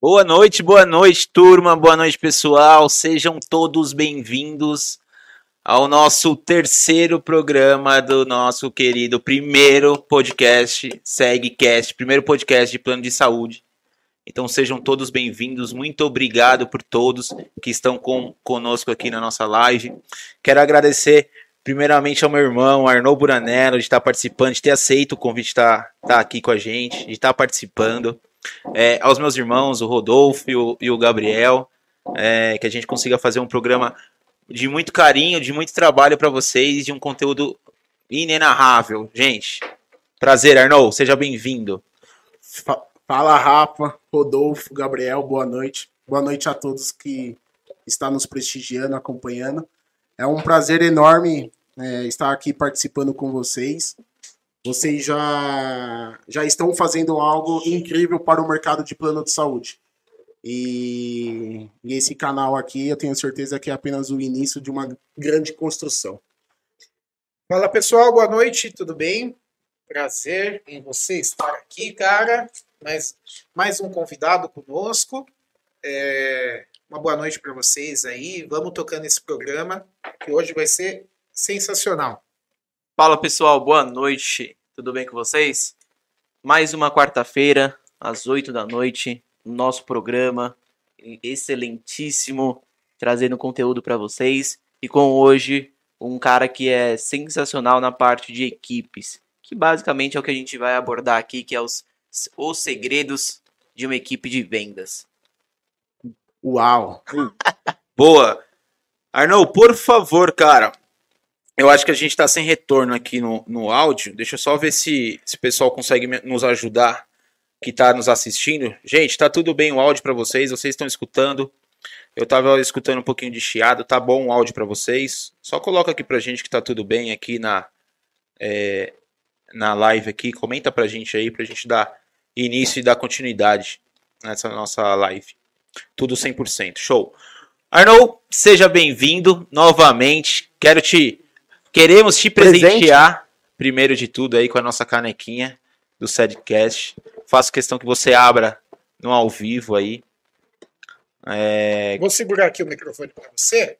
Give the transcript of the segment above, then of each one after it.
Boa noite, boa noite, turma, boa noite, pessoal. Sejam todos bem-vindos ao nosso terceiro programa do nosso querido primeiro podcast, SegCast, primeiro podcast de plano de saúde. Então sejam todos bem-vindos. Muito obrigado por todos que estão com, conosco aqui na nossa live. Quero agradecer primeiramente ao meu irmão, Arnaud Buranello, de estar participando, de ter aceito o convite de estar, estar aqui com a gente, de estar participando. É, aos meus irmãos, o Rodolfo e o, e o Gabriel, é, que a gente consiga fazer um programa de muito carinho, de muito trabalho para vocês, de um conteúdo inenarrável. Gente, prazer, Arnold, seja bem-vindo. Fala, Rafa, Rodolfo, Gabriel, boa noite. Boa noite a todos que estão nos prestigiando, acompanhando. É um prazer enorme é, estar aqui participando com vocês. Vocês já, já estão fazendo algo incrível para o mercado de plano de saúde. E, e, esse canal aqui eu tenho certeza que é apenas o início de uma grande construção. Fala pessoal, boa noite, tudo bem? Prazer em você estar aqui, cara. Mais, mais um convidado conosco. É, uma boa noite para vocês aí. Vamos tocando esse programa que hoje vai ser sensacional. Fala pessoal, boa noite. Tudo bem com vocês? Mais uma quarta-feira, às 8 da noite, nosso programa excelentíssimo, trazendo conteúdo para vocês. E com hoje um cara que é sensacional na parte de equipes, que basicamente é o que a gente vai abordar aqui, que é os, os segredos de uma equipe de vendas. Uau! Boa! Arnold, por favor, cara. Eu acho que a gente está sem retorno aqui no, no áudio. Deixa eu só ver se, se o pessoal consegue nos ajudar que está nos assistindo. Gente, está tudo bem o áudio para vocês? Vocês estão escutando? Eu estava escutando um pouquinho de chiado. Tá bom o áudio para vocês? Só coloca aqui para gente que está tudo bem aqui na é, na live aqui. Comenta para gente aí para gente dar início e dar continuidade nessa nossa live. Tudo 100%. Show. Arnold, seja bem-vindo novamente. Quero te queremos te presentear Presente. primeiro de tudo aí com a nossa canequinha do Sedcast. Faço questão que você abra no ao vivo aí. É... Vou segurar aqui o microfone para você.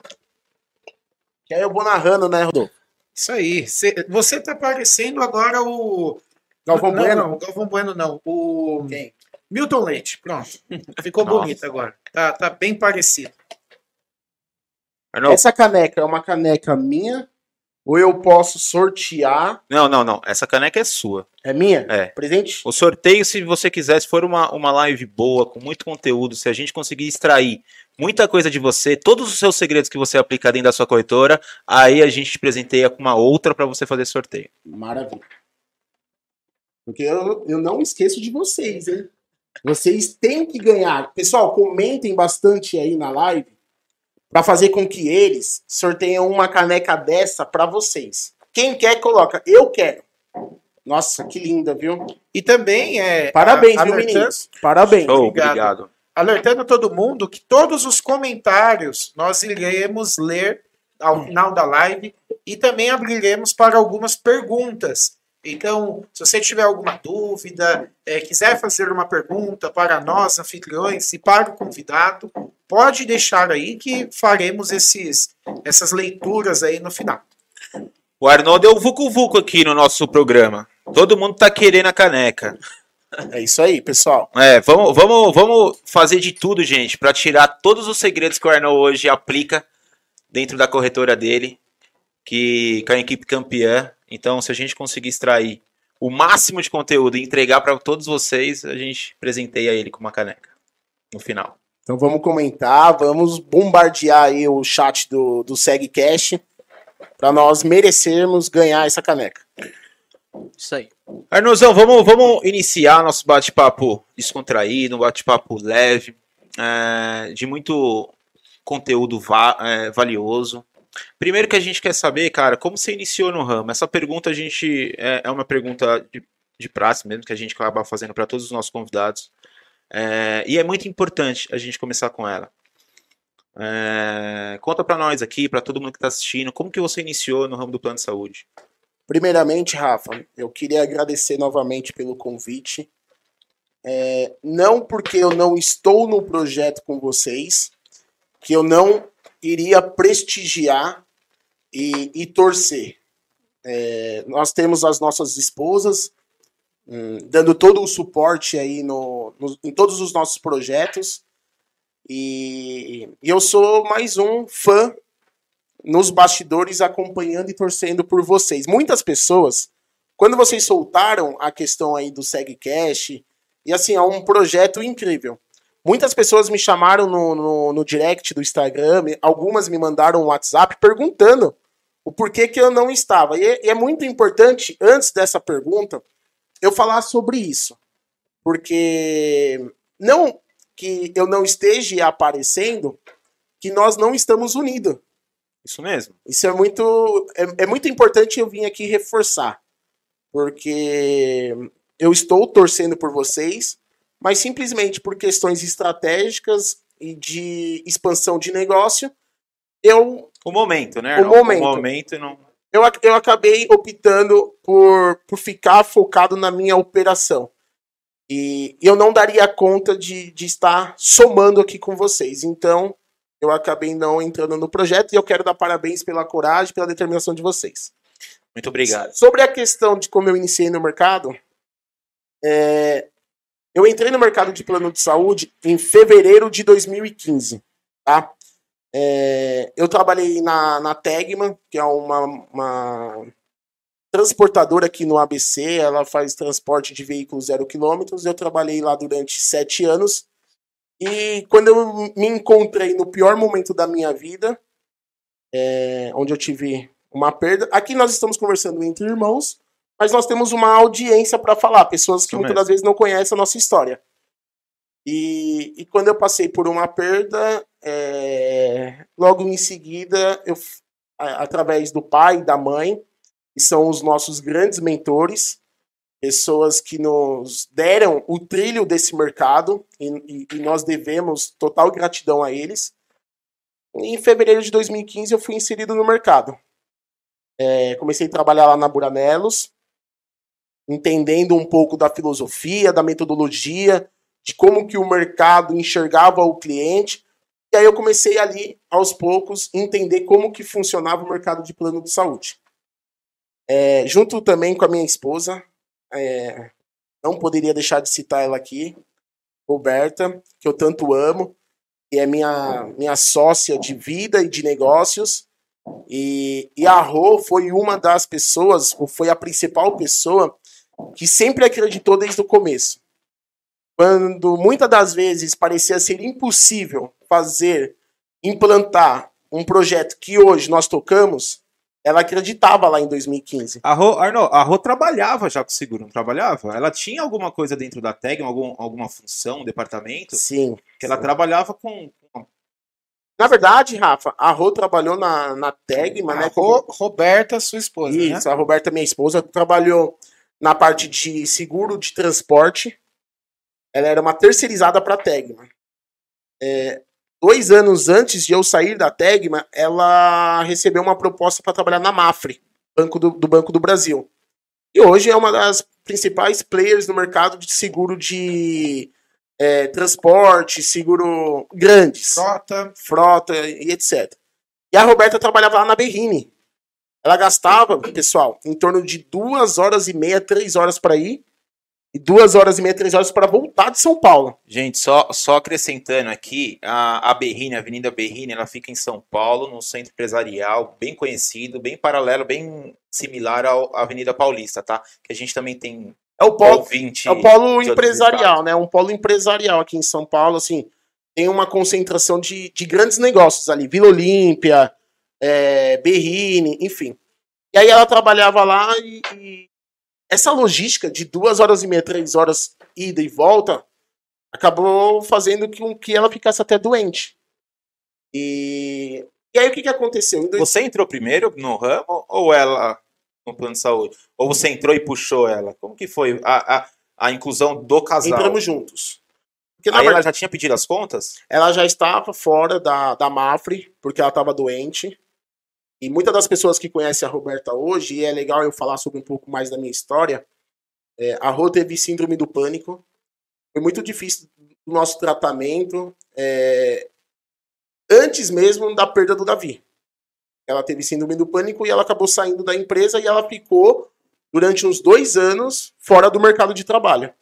Que aí eu vou narrando, né, Rodolfo? Isso aí. Você tá parecendo agora o. Galvão não, Bueno? Não, Galvão Bueno não. O. Quem? Milton Leite. Pronto. Ficou bonito agora. Tá, tá bem parecido. Essa caneca é uma caneca minha ou eu posso sortear. Não, não, não. Essa caneca é sua. É minha? É. Presente? O sorteio, se você quiser, se for uma, uma live boa, com muito conteúdo, se a gente conseguir extrair muita coisa de você, todos os seus segredos que você aplica dentro da sua corretora, aí a gente te presenteia com uma outra para você fazer sorteio. Maravilha. Porque eu, eu não esqueço de vocês, hein? Vocês têm que ganhar. Pessoal, comentem bastante aí na live para fazer com que eles sorteiem uma caneca dessa para vocês. Quem quer, coloca. Eu quero. Nossa, que linda, viu? E também é. Parabéns, viu, meninos? Parabéns. Oh, obrigado. obrigado. Alertando todo mundo que todos os comentários nós iremos ler ao final da live e também abriremos para algumas perguntas. Então, se você tiver alguma dúvida, é, quiser fazer uma pergunta para nós, anfitriões, e para o convidado, pode deixar aí que faremos esses, essas leituras aí no final. O Arnaldo deu vucu vucu aqui no nosso programa. Todo mundo tá querendo a caneca. É isso aí, pessoal. É, vamos, vamos, vamos fazer de tudo, gente, para tirar todos os segredos que o Arnaldo hoje aplica dentro da corretora dele, que com a equipe campeã. Então, se a gente conseguir extrair o máximo de conteúdo e entregar para todos vocês, a gente presenteia ele com uma caneca no final. Então vamos comentar, vamos bombardear aí o chat do, do SegCast para nós merecermos ganhar essa caneca. Isso aí. Arnozão, vamos, vamos iniciar nosso bate-papo descontraído, um bate-papo leve, é, de muito conteúdo va é, valioso. Primeiro que a gente quer saber, cara, como você iniciou no ramo? Essa pergunta a gente é, é uma pergunta de, de praxe mesmo, que a gente acaba fazendo para todos os nossos convidados. É, e é muito importante a gente começar com ela. É, conta para nós aqui, para todo mundo que está assistindo, como que você iniciou no ramo do plano de saúde? Primeiramente, Rafa, eu queria agradecer novamente pelo convite. é, não porque eu não estou no projeto com vocês, que eu não iria prestigiar e, e torcer. É, nós temos as nossas esposas hum, dando todo o suporte aí no, no, em todos os nossos projetos. E, e eu sou mais um fã nos bastidores acompanhando e torcendo por vocês. Muitas pessoas, quando vocês soltaram a questão aí do SegCast, e assim, é um projeto incrível. Muitas pessoas me chamaram no, no, no direct do Instagram, algumas me mandaram um WhatsApp perguntando o porquê que eu não estava. E é, e é muito importante, antes dessa pergunta, eu falar sobre isso. Porque não que eu não esteja aparecendo, que nós não estamos unidos. Isso mesmo. Isso é muito, é, é muito importante eu vir aqui reforçar. Porque eu estou torcendo por vocês, mas simplesmente por questões estratégicas e de expansão de negócio, eu. O momento, né? O momento. O momento não. Eu, eu acabei optando por, por ficar focado na minha operação. E eu não daria conta de, de estar somando aqui com vocês. Então, eu acabei não entrando no projeto e eu quero dar parabéns pela coragem, pela determinação de vocês. Muito obrigado. Sobre a questão de como eu iniciei no mercado, é, eu entrei no mercado de plano de saúde em fevereiro de 2015, tá? É, eu trabalhei na, na Tegman, que é uma, uma transportadora aqui no ABC, ela faz transporte de veículos zero quilômetros. Eu trabalhei lá durante sete anos. E quando eu me encontrei no pior momento da minha vida, é, onde eu tive uma perda, aqui nós estamos conversando entre irmãos, mas nós temos uma audiência para falar, pessoas que muitas das vezes não conhecem a nossa história. E, e quando eu passei por uma perda, é, logo em seguida, eu, através do pai e da mãe, que são os nossos grandes mentores, pessoas que nos deram o trilho desse mercado e, e, e nós devemos total gratidão a eles. Em fevereiro de 2015 eu fui inserido no mercado. É, comecei a trabalhar lá na Buranelos, entendendo um pouco da filosofia, da metodologia, de como que o mercado enxergava o cliente. E aí eu comecei ali, aos poucos, entender como que funcionava o mercado de plano de saúde. É, junto também com a minha esposa, é, não poderia deixar de citar ela aqui, Roberta, que eu tanto amo, que é minha, minha sócia de vida e de negócios. E, e a Rô foi uma das pessoas, ou foi a principal pessoa, que sempre acreditou desde o começo. Quando muitas das vezes parecia ser impossível fazer, implantar um projeto que hoje nós tocamos, ela acreditava lá em 2015. A Rô, Arno, a Rô trabalhava já com seguro, não trabalhava? Ela tinha alguma coisa dentro da tag, algum, alguma função, um departamento? Sim. Que ela trabalhava com. Na verdade, Rafa, a Rô trabalhou na, na Tegma, né? Ro, Roberta, sua esposa. Isso, né? a Roberta, minha esposa, trabalhou na parte de seguro de transporte. Ela era uma terceirizada para a Tegma. É, dois anos antes de eu sair da Tegma, ela recebeu uma proposta para trabalhar na Mafre, banco do, do, Banco do Brasil. E hoje é uma das principais players no mercado de seguro de é, transporte, seguro grandes. Frota. Frota e etc. E a Roberta trabalhava lá na Berrine. Ela gastava, pessoal, em torno de duas horas e meia, três horas para ir e duas horas e meia, três horas para voltar de São Paulo. Gente, só, só acrescentando aqui, a, a Berrine, a Avenida Berrine, ela fica em São Paulo, no centro empresarial, bem conhecido, bem paralelo, bem similar à Avenida Paulista, tá? Que a gente também tem é o polo, é o polo empresarial, né? Um polo empresarial aqui em São Paulo, assim, tem uma concentração de, de grandes negócios ali, Vila Olímpia, é, Berrine, enfim. E aí ela trabalhava lá e, e essa logística de duas horas e meia, três horas ida e volta, acabou fazendo com que ela ficasse até doente. E, e aí o que, que aconteceu? Dois... Você entrou primeiro no ramo ou ela no plano de saúde? Ou você entrou e puxou ela? Como que foi a, a, a inclusão do casal? Entramos juntos. Porque, aí verdade, ela já tinha pedido as contas? Ela já estava fora da, da Mafre, porque ela estava doente. E muitas das pessoas que conhecem a Roberta hoje, e é legal eu falar sobre um pouco mais da minha história, é, a Rô teve síndrome do pânico. Foi muito difícil o nosso tratamento. é, antes mesmo da perda do Davi. Ela teve síndrome do pânico e ela acabou saindo da empresa e ela ficou durante uns dois anos fora do mercado de trabalho.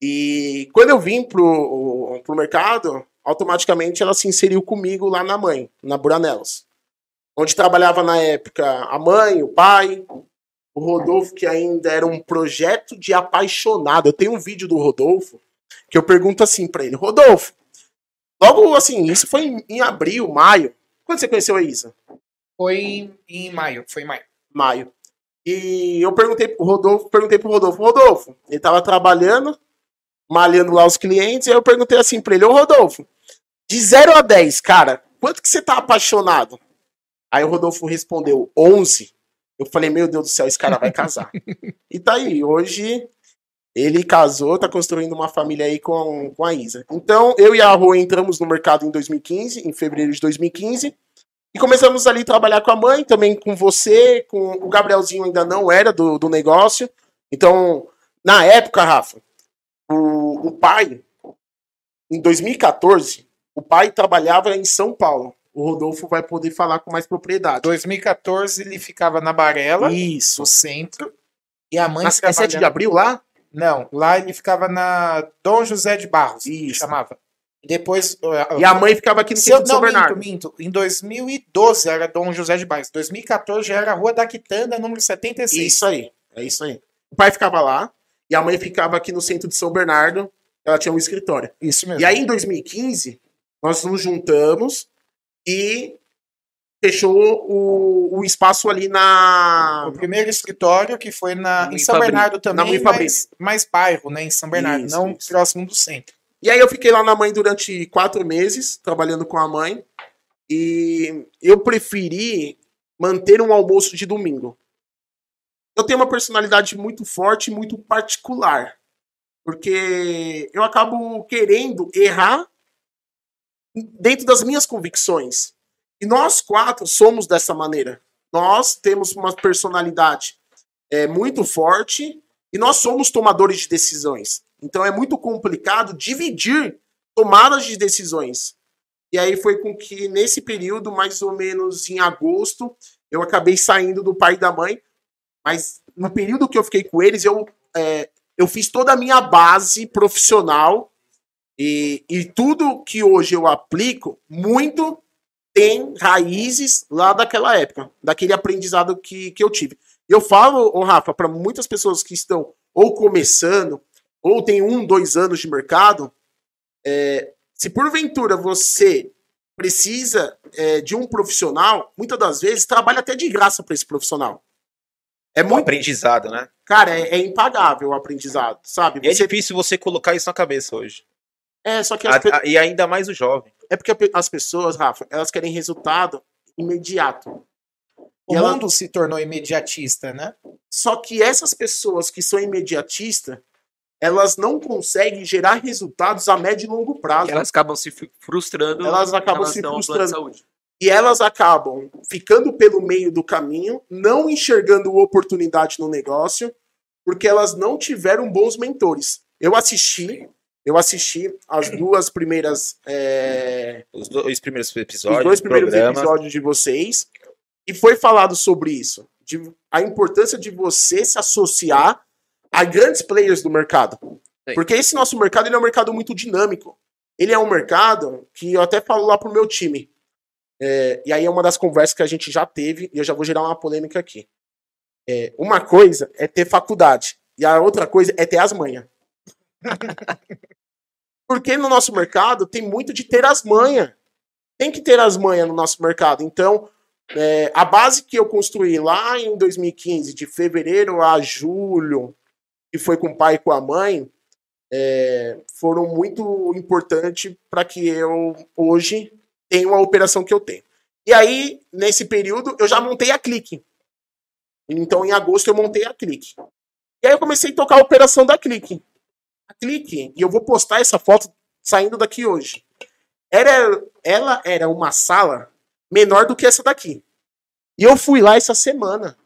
E quando eu vim pro, pro mercado, automaticamente ela se inseriu comigo lá na mãe, na Buranelos. Onde trabalhava na época a mãe, o pai, o Rodolfo, que ainda era um projeto de apaixonado. Eu tenho um vídeo do Rodolfo que eu pergunto assim pra ele: Rodolfo, logo assim, isso foi em, em abril, maio. Quando você conheceu a Isa? Foi em, em maio, foi em maio. Maio. E eu perguntei pro Rodolfo, perguntei pro Rodolfo, Rodolfo, ele tava trabalhando, malhando lá os clientes, e aí eu perguntei assim pra ele, ô Rodolfo, de 0 a 10, cara, quanto que você tá apaixonado? Aí o Rodolfo respondeu, 11. Eu falei, meu Deus do céu, esse cara vai casar. e tá aí, hoje ele casou, tá construindo uma família aí com, com a Isa. Então, eu e a Rô entramos no mercado em 2015, em fevereiro de 2015, e começamos ali a trabalhar com a mãe, também com você, com o Gabrielzinho ainda não era do, do negócio. Então, na época, Rafa, o, o pai, em 2014, o pai trabalhava em São Paulo. O Rodolfo vai poder falar com mais propriedade. 2014 ele ficava na Barela, Isso. no centro, e a mãe Na ficava 7 de abril lá? Não, lá ele ficava na Dom José de Barros, Isso. chamava. Depois. E a mãe ficava aqui no Se eu, centro de São não, Bernardo. minto, minto. Em 2012 era Dom José de Barros. 2014 já era Rua da Quitanda, número 76. Isso aí, é isso aí. O pai ficava lá e a mãe ficava aqui no centro de São Bernardo. Ela tinha um escritório. Isso mesmo. E aí, em 2015, nós nos juntamos e fechou o, o espaço ali na. O primeiro escritório que foi na, Na em São. Bernardo Na também, Mãe mas mais bairro, né? Em São Bernardo, Isso, não isso. próximo do centro. E aí eu fiquei lá na mãe durante quatro meses, trabalhando com a mãe. E eu preferi manter um almoço de domingo. Eu tenho uma personalidade muito forte e muito particular. Porque eu acabo querendo errar dentro das minhas convicções. E nós quatro somos dessa maneira. Nós temos uma personalidade é, muito forte e nós somos tomadores de decisões. Então é muito complicado dividir tomadas de decisões. E aí foi com que, nesse período, mais ou menos em agosto, eu acabei saindo do pai e da mãe. Mas no período que eu fiquei com eles, eu, é, eu fiz toda a minha base profissional. E, e tudo que hoje eu aplico, muito tem raízes lá daquela época, daquele aprendizado que, que eu tive. Eu falo, ô Rafa, para muitas pessoas que estão ou começando, ou tem um, dois anos de mercado, é, se porventura você precisa é, de um profissional, muitas das vezes trabalha até de graça para esse profissional. É muito, aprendizado, né? cara, é, é impagável o aprendizado, sabe? É Você, difícil você colocar isso na cabeça hoje. É, só que as A- pe- e ainda mais o jovem. é porque as pessoas, Rafa, elas querem resultado imediato. O E ela- mundo se tornou imediatista, né? Só que essas pessoas que são imediatistas, elas não conseguem gerar resultados a médio e longo prazo. Elas acabam se fru- frustrando. Elas acabam se frustrando. E elas acabam ficando pelo meio do caminho, não enxergando oportunidade no negócio, porque elas não tiveram bons mentores. Eu assisti, eu assisti as duas primeiras, é, Os dois primeiros os episódios, dois primeiros programa. episódios de vocês, e foi falado sobre isso, de a importância de você se associar a grandes players do mercado. Sim. Porque esse nosso mercado ele é um mercado muito dinâmico. Ele é um mercado que eu até falo lá pro meu time. É, e aí é uma das conversas que a gente já teve, e eu já vou gerar uma polêmica aqui. É, uma coisa é ter faculdade, e a outra coisa é ter as manhas. Porque no nosso mercado tem muito de ter as manhas. Tem que ter as manhas no nosso mercado. Então, é, a base que eu construí lá em 2015, de fevereiro a julho, que foi com o pai e com a mãe, é, foram muito importantes para que eu hoje tenha a operação que eu tenho. E aí, nesse período, eu já montei a Clique. Então, em agosto, eu montei a Clique. E aí, eu comecei a tocar a operação da Clique. Clique, e eu vou postar essa foto saindo daqui hoje. Era, ela era uma sala menor do que essa daqui. E eu fui lá essa semana.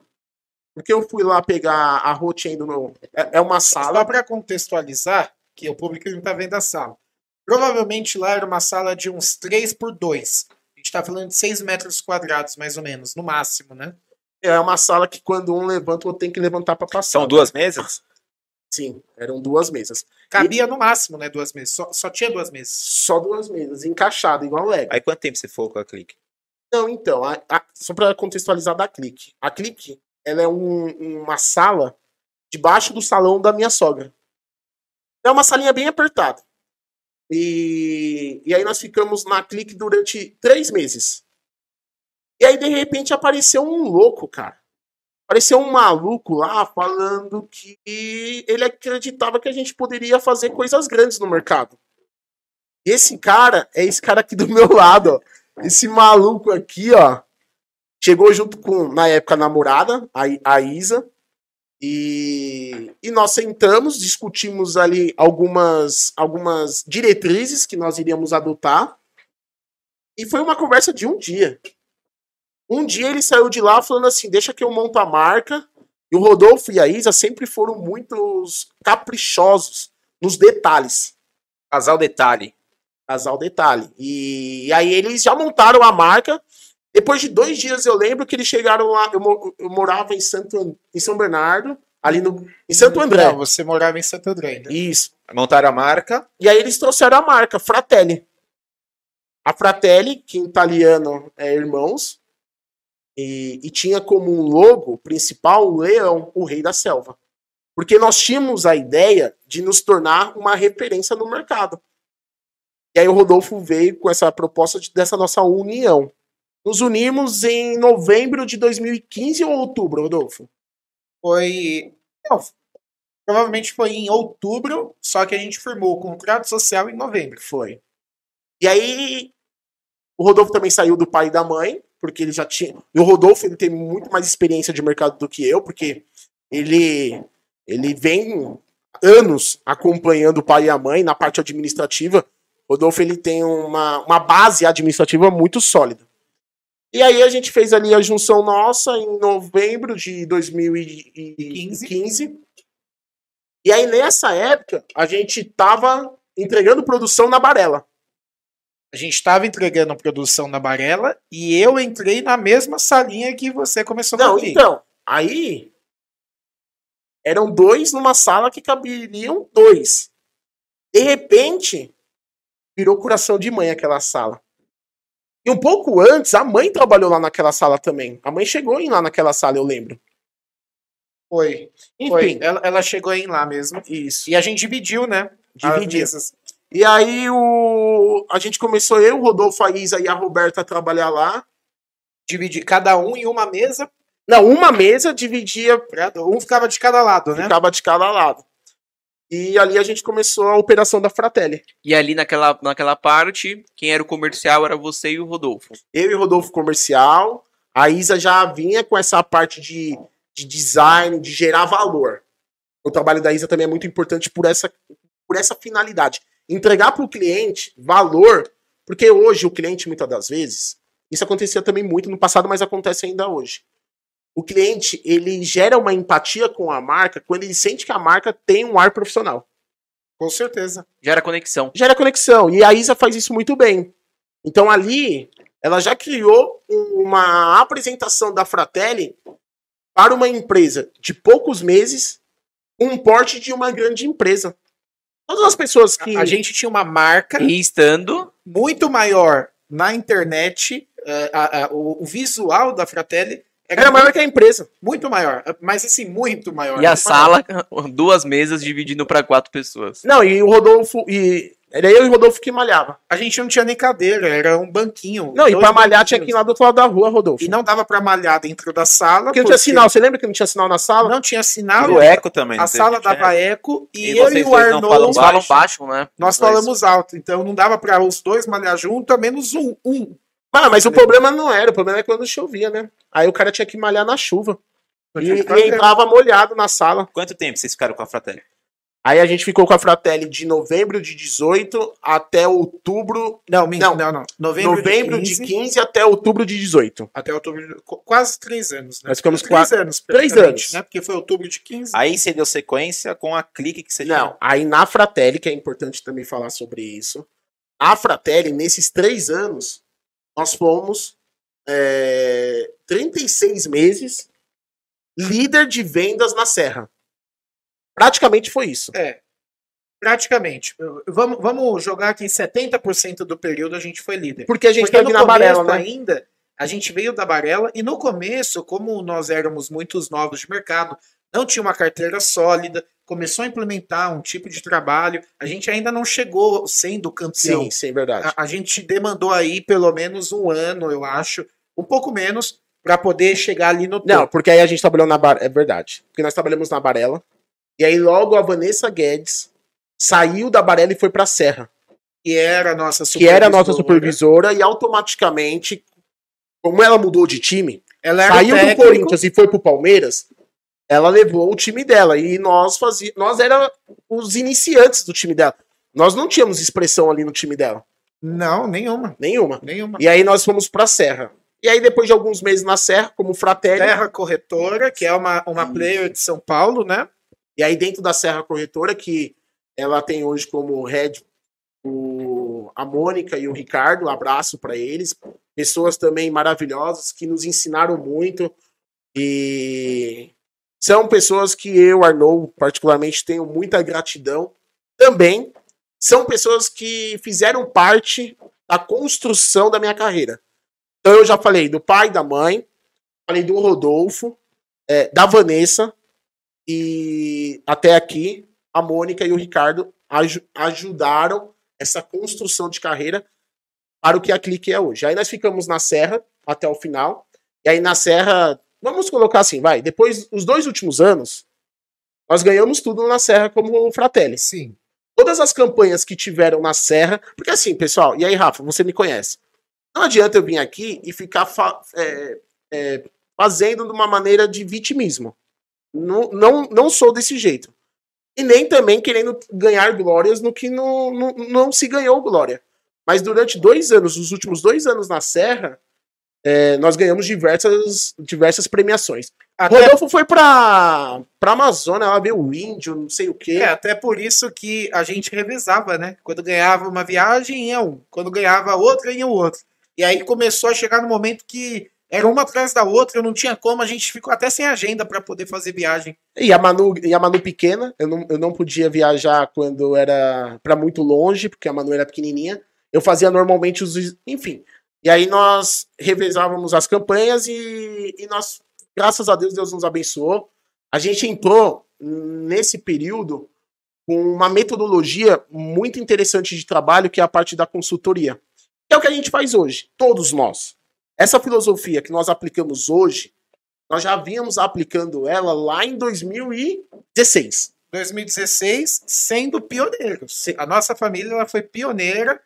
Porque eu fui lá pegar a rotina no. É é uma Só sala. para contextualizar, que o público não tá vendo a sala. Provavelmente lá era uma sala de uns 3 por 2. A gente tá falando de 6 metros quadrados, mais ou menos, no máximo, né? É uma sala que quando um levanta, o outro tem que levantar pra passar. São duas mesas? Sim, eram duas mesas. Cabia no máximo, né? Duas mesas. Só, só tinha duas mesas. Só duas mesas, encaixado, igual Lego. Aí quanto tempo você ficou com a clique? Não, então, a- a- só para contextualizar da Clique. A Clique, ela é um- uma sala debaixo do salão da minha sogra. É uma salinha bem apertada. E, e aí nós ficamos na Clique durante três meses. E aí, de repente, apareceu um louco, cara. Apareceu um maluco lá falando que ele acreditava que a gente poderia fazer coisas grandes no mercado. E esse cara é esse cara aqui do meu lado, ó. Esse maluco aqui, ó, chegou junto com, na época, a namorada, a, a Isa, e, e nós sentamos, discutimos ali algumas, algumas diretrizes que nós iríamos adotar, e foi uma conversa de um dia. Um dia ele saiu de lá falando assim, deixa que eu monto a marca, e o Rodolfo e a Isa sempre foram muito caprichosos nos detalhes Casal detalhe. casal detalhe. E, e aí eles já montaram a marca. Depois de dois dias eu lembro que eles chegaram lá. Eu, eu morava em Santo An- em São Bernardo, ali no em Santo André. Não, você morava em Santo André. Né? Isso. Montaram a marca. E aí eles trouxeram a marca Fratelli. A Fratelli, que em italiano é irmãos, e, e tinha como um logo principal o leão, o rei da selva. Porque nós tínhamos a ideia de nos tornar uma referência no mercado. E aí o Rodolfo veio com essa proposta de- dessa nossa união. Nos unimos em novembro de 2015 ou outubro, Rodolfo? Foi. Não, provavelmente foi em outubro, só que a gente firmou o contrato social em novembro. Foi. E aí, o Rodolfo também saiu do pai e da mãe, porque ele já tinha. E o Rodolfo ele tem muito mais experiência de mercado do que eu, porque ele, ele vem anos acompanhando o pai e a mãe na parte administrativa. O Rodolfo ele tem uma, uma base administrativa muito sólida. E aí a gente fez ali a junção nossa em novembro de 2015. E aí nessa época a gente tava entregando produção na Barela. A gente estava entregando a produção na Barela e eu entrei na mesma salinha que você começou Não, a então, aí eram dois numa sala que caberiam dois. De repente, virou coração de mãe aquela sala. E um pouco antes, a mãe trabalhou lá naquela sala também. A mãe chegou em lá naquela sala, eu lembro. Foi. Enfim, Foi. Ela, ela chegou aí lá mesmo. isso. E a gente dividiu, né? mesas. E aí o... a gente começou, eu, o Rodolfo, a Isa e a Roberta a trabalhar lá. Dividi cada um em uma mesa. Não, uma mesa dividia, Um ficava de cada lado, né? ficava de cada lado. E ali a gente começou a operação da Fratelli. E ali naquela, naquela parte, quem era o comercial era você e o Rodolfo. eu e o Rodolfo comercial. A Isa já vinha com essa parte de, de design, de gerar valor. O trabalho da Isa também é muito importante por essa, por essa finalidade. Entregar para o cliente valor, porque hoje o cliente, muitas das vezes, isso acontecia também muito no passado, mas acontece ainda hoje. O cliente, ele gera uma empatia com a marca quando ele sente que a marca tem um ar profissional. Com certeza. Gera conexão. gera conexão. E a Isa faz isso muito bem. Então ali, ela já criou uma apresentação da Fratelli para uma empresa de poucos meses, um porte de uma grande empresa. Todas as pessoas que. A gente tinha uma marca E estando, muito maior na internet. eh, a- a- o, o visual da Fratelli era, Era maior que a empresa. muito maior. Mas assim, muito maior. e a muito sala, duas mesas dividindo para quatro pessoas. Não, e o Rodolfo. E era eu e o Rodolfo que malhava. A gente não tinha nem cadeira, era um banquinho. Não, e pra malhar tinha que ir lá do outro lado da rua, Rodolfo. E não dava pra malhar dentro da sala. Porque não tinha sinal. Você lembra que não tinha sinal na sala? Não tinha E sinal. o Eco também. A sala Tinha dava Eco. eco e, E eu e o Arnold. falam falam baixo, né? Nós falamos alto, então não dava pra os dois malhar junto, a menos um. um. Ah, mas o problema não era. O problema é quando chovia, né? Aí o cara tinha que malhar na chuva. E, e entrava molhado na sala. Quanto tempo vocês ficaram com a Fratelli? Aí a gente ficou com a Fratelli de novembro de 18 até outubro. Não, minto, Não. não, não. Novembro, Novembro, de, de, 15, 15, até outubro de 18. até outubro. de- qu- Quase três anos, né? Nós ficamos três quase- anos. três anos. Né? Porque foi outubro de 15. Aí você deu sequência com a clique que você Não, aí na Fratelli, que é importante também falar sobre isso. A Fratelli, nesses três anos, nós fomos é, 36 meses líder de vendas na Serra. Praticamente foi isso. É. Praticamente. Vamos, vamos jogar aqui 70% do período a gente foi líder. Porque a gente Porque teve na Barela, né? ainda, a gente veio da Barela e no começo, como nós éramos muitos novos de mercado, não tinha uma carteira sólida, começou a implementar um tipo de trabalho, a gente ainda não chegou sendo campeão. Sim, sim, verdade. A, a gente demandou aí pelo menos um ano, eu acho, um pouco menos, para poder chegar ali no Não, topo. porque aí a gente trabalhou na Barela. É verdade. Porque nós trabalhamos na Barela. E aí logo a Vanessa Guedes saiu da Barela e foi pra Serra. Que era a nossa Que era a nossa supervisora. E automaticamente, como ela mudou de time, Ela saiu do Corinthians e foi pro Palmeiras, ela levou o time dela. E nós fazia, nós era os iniciantes do time dela. Nós não tínhamos expressão ali no time dela. Não, nenhuma. Nenhuma. Nenhuma. E aí nós fomos pra Serra. E aí, depois de alguns meses na Serra, como Fratelli, Terra Corretora, que é uma, uma player de São Paulo, né? E aí, dentro da Serra Corretora, que ela tem hoje como head o, a Mônica e o Ricardo, um abraço para eles. Pessoas também maravilhosas que nos ensinaram muito. E são pessoas que eu, Arnou, particularmente, tenho muita gratidão. Também são pessoas que fizeram parte da construção da minha carreira. Então, eu já falei do pai da mãe, falei do Rodolfo, é, da Vanessa, e até aqui a Mônica e o Ricardo aju- ajudaram essa construção de carreira para o que a Clique é hoje. Aí nós ficamos na Serra até o final. E aí na Serra, vamos colocar assim, vai, depois os dois últimos anos, nós ganhamos tudo na Serra como Fratelli. Sim. Todas as campanhas que tiveram na Serra, porque assim, pessoal, e aí Rafa, você me conhece. Não adianta eu vir aqui e ficar fa- é, é, fazendo de uma maneira de vitimismo. Não, não, não sou desse jeito. E nem também querendo ganhar glórias no que não, não, não se ganhou glória. Mas durante dois anos, os últimos dois anos na Serra, é, nós ganhamos diversas, diversas premiações. Até, Rodolfo foi pra, pra Amazônia, lá ver o índio, não sei o quê. é, até por isso que a gente revezava, né? Quando ganhava uma viagem, ia um. Quando ganhava outra, ia o outro. E aí começou a chegar no momento que era uma atrás da outra, não tinha como, a gente ficou até sem agenda para poder fazer viagem. E a Manu, e a Manu pequena, eu não, eu não podia viajar quando era pra muito longe, porque a Manu era pequenininha. Eu fazia normalmente os. Enfim. E aí nós revezávamos as campanhas e, e nós, graças a Deus, Deus nos abençoou. A gente entrou nesse período com uma metodologia muito interessante de trabalho, que é a parte da consultoria. Que é o que a gente faz hoje, todos nós. Essa filosofia que nós aplicamos hoje, nós já vínhamos aplicando ela lá em 2016. 2016, sendo pioneiro. A nossa família ela foi pioneira.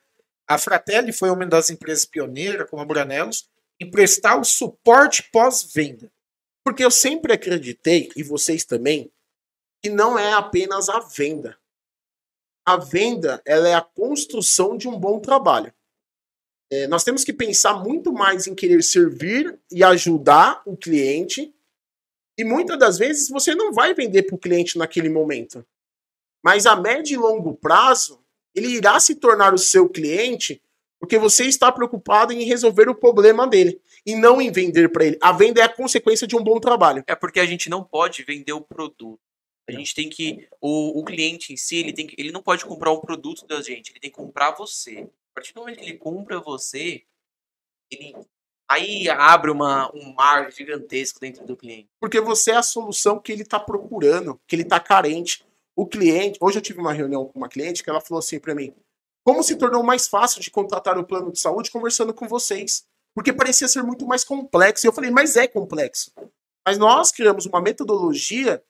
A Fratelli foi uma das empresas pioneiras, como a Branelos, em prestar o suporte pós-venda. Porque eu sempre acreditei, e vocês também, que não é apenas a venda. A venda ela é a construção de um bom trabalho. É, nós temos que pensar muito mais em querer servir e ajudar o cliente. E muitas das vezes você não vai vender para o cliente naquele momento. Mas a médio e longo prazo, ele irá se tornar o seu cliente porque você está preocupado em resolver o problema dele e não em vender para ele. A venda é a consequência de um bom trabalho. É porque a gente não pode vender o produto. A gente tem que. O, o cliente em si, ele, tem que, ele não pode comprar um produto da gente, ele tem que comprar você. A partir do momento que ele compra você, ele. Aí abre uma, um mar gigantesco dentro do cliente. Porque você é a solução que ele está procurando, que ele está carente. O cliente. Hoje eu tive uma reunião com uma cliente que ela falou assim para mim: como se tornou mais fácil de contratar o plano de saúde conversando com vocês? Porque parecia ser muito mais complexo. E eu falei, mas é complexo. Mas nós criamos uma metodologia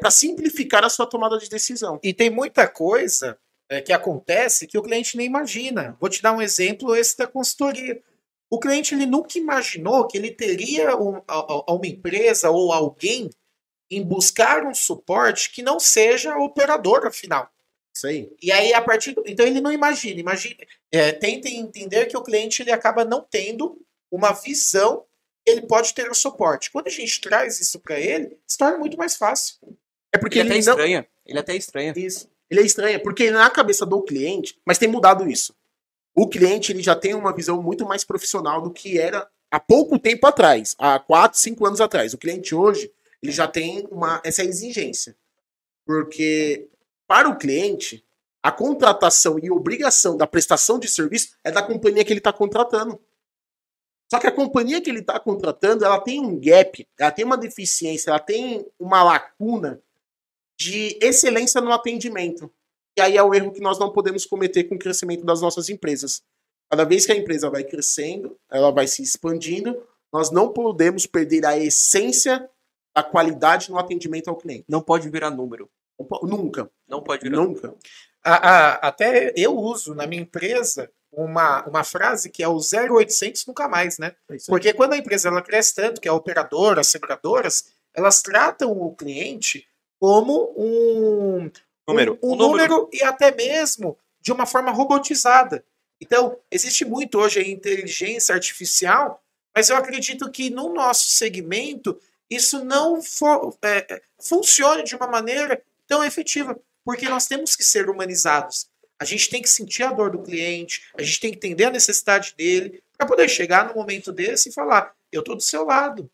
para simplificar a sua tomada de decisão. E tem muita coisa é, que acontece que o cliente nem imagina. Vou te dar um exemplo esse da consultoria. O cliente ele nunca imaginou que ele teria um- a- a- uma empresa ou alguém em buscar um suporte que não seja a operadora final. Isso aí. E aí, a partir do... Então, ele não imagina. imagina é, tentem entender que o cliente ele acaba não tendo uma visão ele pode ter o suporte. Quando a gente traz isso para ele, se torna muito mais fácil. É porque Ele ele, até não... estranha. Ele até estranha. Isso. Ele é estranho, porque na cabeça do cliente, mas tem mudado isso. O cliente ele já tem uma visão muito mais profissional do que era há pouco tempo atrás, há 4, 5 anos atrás. O cliente hoje, ele já tem uma, essa exigência. Porque para o cliente, a contratação e obrigação da prestação de serviço é da companhia que ele está contratando. Só que a companhia que ele está contratando, ela tem um gap, ela tem uma deficiência, ela tem uma lacuna de excelência no atendimento. E aí é o erro que nós não podemos cometer com o crescimento das nossas empresas. Cada vez que a empresa vai crescendo, ela vai se expandindo, nós não podemos perder a essência da qualidade no atendimento ao cliente. Não pode virar número. Nunca, Não pode virar nunca. A- a- até eu uso na minha empresa uma, uma frase que é o 0800 nunca mais, né? É. Porque quando a empresa ela cresce tanto, que é a operadora, as seguradoras, elas tratam o cliente como um Número. um, um Um número. número e até mesmo de uma forma robotizada. Então, existe muito hoje a inteligência artificial, mas eu acredito que no nosso segmento isso não fo- é, é, funcione de uma maneira tão efetiva, porque nós temos que ser humanizados. A gente tem que sentir a dor do cliente, a gente tem que entender a necessidade dele, para poder chegar no momento desse e falar: eu estou do seu lado.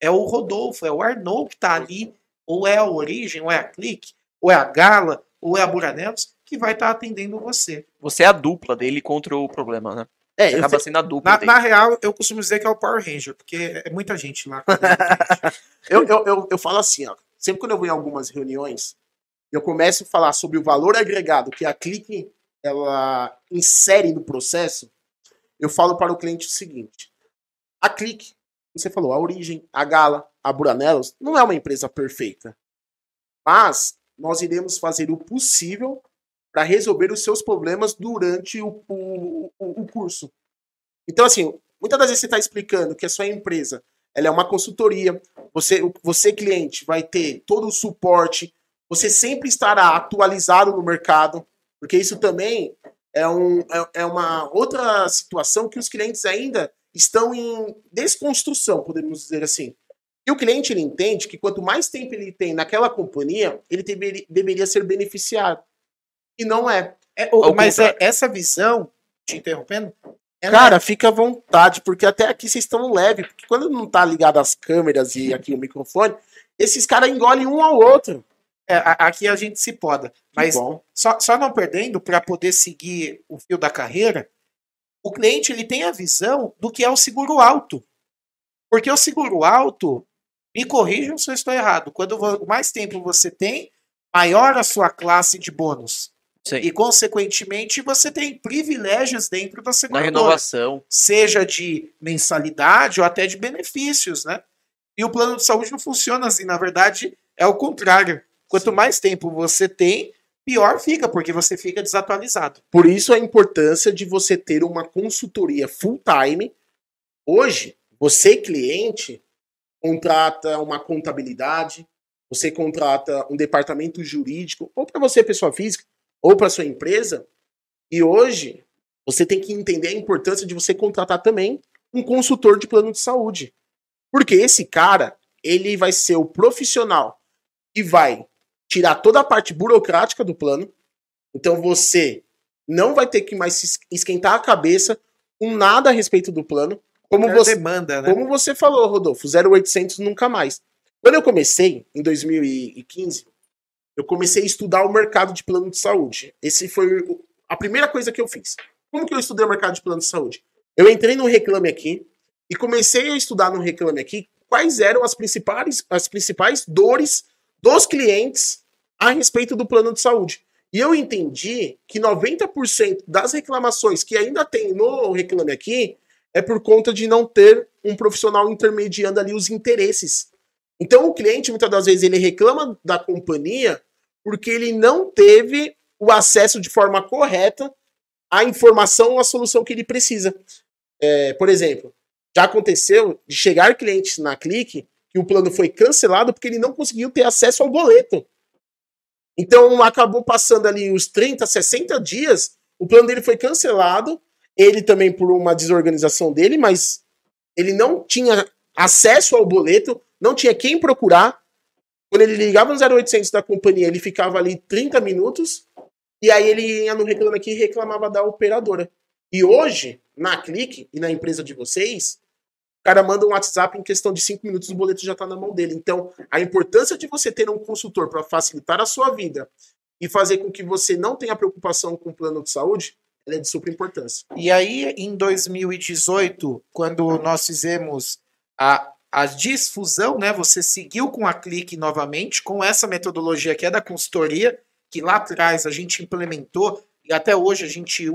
É o Rodolfo, é o Arnaud que está ali, ou é a Origem, ou é a Clique, ou é a Gala, ou é a Buranelos, que vai estar atendendo você. Você é a dupla dele contra o problema, né? É, Você acaba sendo a dupla Na, dele. na real, eu costumo dizer que é o Power Ranger, porque é muita gente lá. Eu, eu, eu, eu falo assim, ó. Sempre quando eu vou em algumas reuniões, eu começo a falar sobre o valor agregado que a Clique ela insere no processo, eu falo para o cliente o seguinte: a Clique, você falou, a Origem, a Gala, a Buranelos, não é uma empresa perfeita. Mas nós iremos fazer o possível para resolver os seus problemas durante o, o, o, o curso. Então, assim, muitas das vezes você está explicando que a sua empresa ela é uma consultoria, você, você cliente vai ter todo o suporte, você sempre estará atualizado no mercado, porque isso também é, um, é, é uma outra situação que os clientes ainda estão em desconstrução, podemos dizer assim. E o cliente ele entende que quanto mais tempo ele tem naquela companhia, ele deveria, deveria ser beneficiado. E não é. É, mas é essa visão, te interrompendo, Cara, fica à vontade, porque até aqui vocês estão leve, porque quando não tá ligado as câmeras e aqui o microfone, esses caras engolem um ao outro. é, aqui a gente se poda. Mas só, só não perdendo para poder seguir o fio da carreira, o cliente ele tem a visão do que é o seguro alto. Porque o seguro alto, me corrijam se eu estou errado, quando mais tempo você tem, maior a sua classe de bônus. Sim. E, consequentemente, você tem privilégios dentro da Na seguradora. renovação. Seja de mensalidade ou até de benefícios, né? E o plano de saúde não funciona assim. Na verdade, é o contrário. Quanto mais tempo você tem, pior fica, porque você fica desatualizado. Por isso a importância de você ter uma consultoria full time. Hoje, você cliente contrata uma contabilidade, você contrata um departamento jurídico, ou para você pessoa física, ou para sua empresa. E hoje você tem que entender a importância de você contratar também um consultor de plano de saúde. Porque esse cara, ele vai ser o profissional que vai tirar toda a parte burocrática do plano. Então você não vai ter que mais esquentar a cabeça com nada a respeito do plano. Como É você, demanda, né? como você falou, Rodolfo, 0800 nunca mais. Quando eu comecei, em 2015, eu comecei a estudar o mercado de plano de saúde. Esse foi a primeira coisa que eu fiz. Como que eu estudei o mercado de plano de saúde? Eu entrei no Reclame Aqui e comecei a estudar no Reclame Aqui quais eram as principais, as principais dores dos clientes a respeito do plano de saúde. E eu entendi que 90% das reclamações que ainda tem no Reclame Aqui é por conta de não ter um profissional intermediando ali os interesses. Então o cliente, muitas das vezes, ele reclama da companhia porque ele não teve o acesso de forma correta à informação ou à solução que ele precisa. É, por exemplo, já aconteceu de chegar clientes na Clique que o plano foi cancelado porque ele não conseguiu ter acesso ao boleto. Então acabou passando ali os 30, 60 dias, o plano dele foi cancelado, ele também por uma desorganização dele, mas ele não tinha acesso ao boleto, não tinha quem procurar. Quando ele ligava no 0800 da companhia, ele ficava ali 30 minutos, e aí ele ia no Reclame Aqui e reclamava da operadora. E hoje, na Clique e na empresa de vocês, cara manda um WhatsApp em questão de 5 minutos, o boleto já está na mão dele. Então, a importância de você ter um consultor para facilitar a sua vida e fazer com que você não tenha preocupação com o plano de saúde, ela é de super importância. E aí, em 2018, quando nós fizemos a, a difusão, né? Você seguiu com a Clique novamente, com essa metodologia que é da consultoria, que lá atrás a gente implementou, e até hoje a gente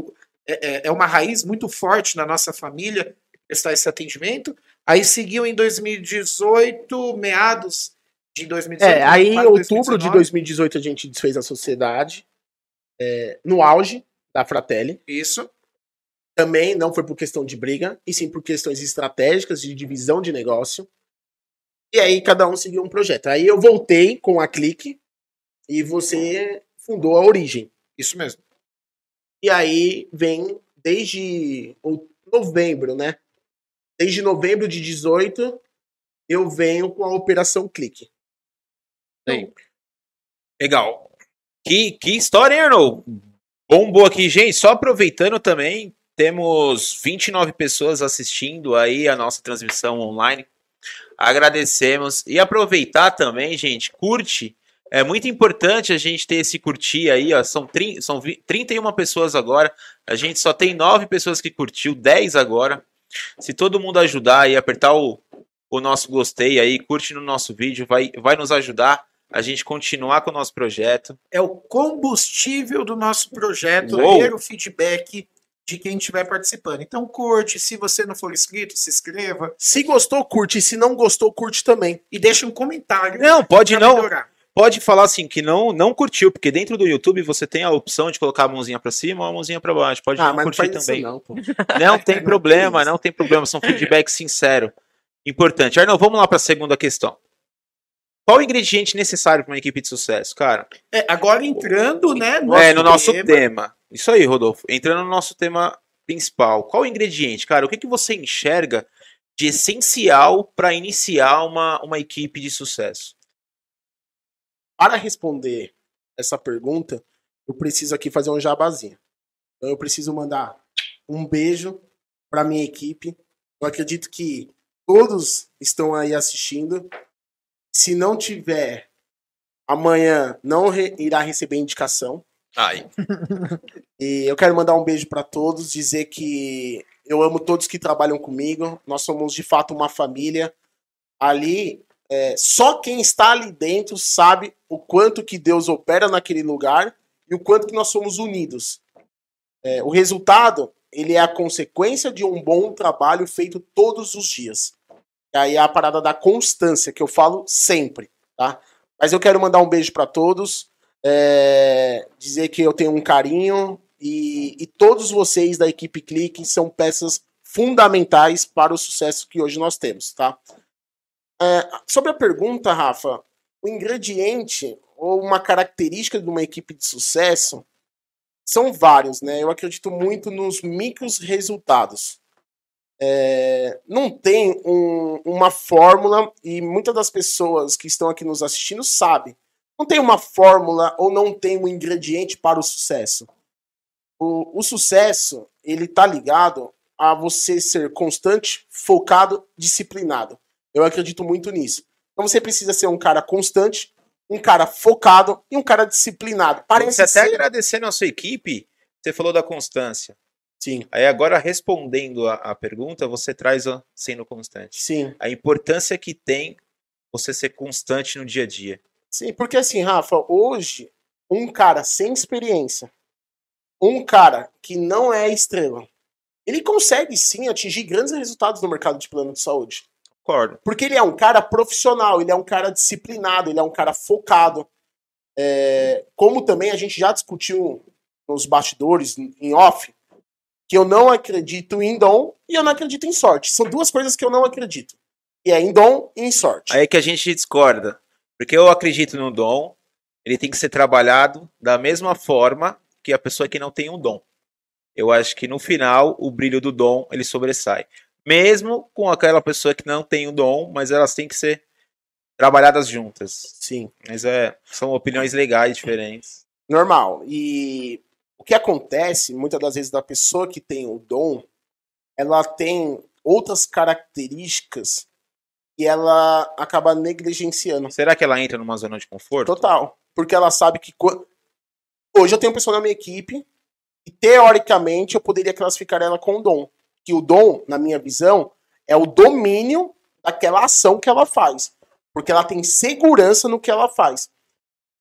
é, é, é uma raiz muito forte na nossa família prestar esse atendimento. Aí seguiu em 2018, meados de 2018. É, aí em outubro de 2019. 2018 a gente desfez a sociedade, é, no auge da Fratelli. Isso. Também não foi por questão de briga, e sim por questões estratégicas de divisão de negócio. E aí cada um seguiu um projeto. Aí eu voltei com a Clique e você fundou a Origem. Isso mesmo. E aí vem desde novembro, né? Desde novembro de 18 eu venho com a Operação Clique. Legal. Que, que história, hein, Arnold? Bombou aqui, gente. Só aproveitando também, temos 29 pessoas assistindo aí a nossa transmissão online. Agradecemos. E aproveitar também, gente, curte. É muito importante a gente ter esse curtir aí, ó. São, 30, são vi- 31 pessoas agora. A gente só tem 9 pessoas que curtiu, 10 agora. Se todo mundo ajudar e apertar o, o nosso gostei aí, curte no nosso vídeo, vai, vai nos ajudar a gente continuar com o nosso projeto. É o combustível do nosso projeto, Uou. ter o feedback de quem estiver participando. Então curte, se você não for inscrito, se inscreva Se gostou, curte. E se não gostou, curte também. e deixe um comentário. Não, pode não. melhorar. Pode falar assim que não não curtiu, porque dentro do YouTube você tem a opção de colocar a mãozinha pra cima ou a mãozinha pra baixo. Pode Ah, não não curtir faz também. não. Não tem problema, não tem problema. São feedback sincero. Importante. Arnaldo, vamos lá pra segunda questão. Qual o ingrediente necessário para uma equipe de sucesso, cara? É, agora entrando, né? é, no nosso tema. tema. Isso aí, Rodolfo. Entrando no nosso tema principal. Qual o ingrediente, cara? O que, que você enxerga de essencial para iniciar uma, uma equipe de sucesso? Para responder essa pergunta, eu preciso aqui fazer um jabazinho. Então eu preciso mandar um beijo para minha equipe. Eu acredito que todos estão aí assistindo. Se não tiver, amanhã não re- irá receber indicação. Ai. E eu quero mandar um beijo para todos, dizer que eu amo todos que trabalham comigo. Nós somos de fato uma família. Ali, é, só quem está ali dentro sabe o quanto que Deus opera naquele lugar e o quanto que nós somos unidos. É, o resultado, ele é a consequência de um bom trabalho feito todos os dias. E aí é a parada da constância que eu falo sempre, tá? Mas eu quero mandar um beijo para todos. É, dizer que eu tenho um carinho e, e todos vocês da equipe Clique são peças fundamentais para o sucesso que hoje nós temos, tá? É, sobre a pergunta, Rafa, o ingrediente ou uma característica de uma equipe de sucesso são vários, né? Eu acredito muito nos micros resultados. É, não tem um- uma fórmula e muitas das pessoas que estão aqui nos assistindo sabem não tem uma fórmula ou não tem um ingrediente para o sucesso. O, o sucesso, ele tá ligado a você ser constante, focado, disciplinado. Eu acredito muito nisso. Então você precisa ser um cara constante, um cara focado e um cara disciplinado. Parece Você até ser... agradecendo a sua equipe, você falou da constância. Sim, Aí agora, respondendo a, a pergunta, você traz a sendo constante. sim. A importância que tem você ser constante no dia a dia. Sim, porque assim, Rafa, hoje, um cara sem experiência, um cara que não é estrela, ele consegue sim atingir grandes resultados no mercado de plano de saúde. Concordo. Porque ele é um cara profissional, ele é um cara disciplinado, ele é um cara focado. É, como também a gente já discutiu nos bastidores, em off, que eu não acredito em dom e eu não acredito em sorte. São duas coisas que eu não acredito. E é em dom e em sorte. Aí que a gente discorda. Porque eu acredito no dom, ele tem que ser trabalhado da mesma forma que a pessoa que não tem um dom. Eu acho que no final o brilho do dom ele sobressai. Mesmo com aquela pessoa que não tem o dom, mas elas têm que ser trabalhadas juntas. Sim. Mas é, são opiniões legais diferentes. Normal. E o que acontece, muitas das vezes, da pessoa que tem o dom, ela tem outras características e ela acaba negligenciando. Será que ela entra numa zona de conforto? Total. Porque ela sabe que. Hoje eu tenho uma pessoa na minha equipe e, teoricamente, eu poderia classificar ela com dom. Que o dom, na minha visão, é o domínio daquela ação que ela faz. Porque ela tem segurança no que ela faz.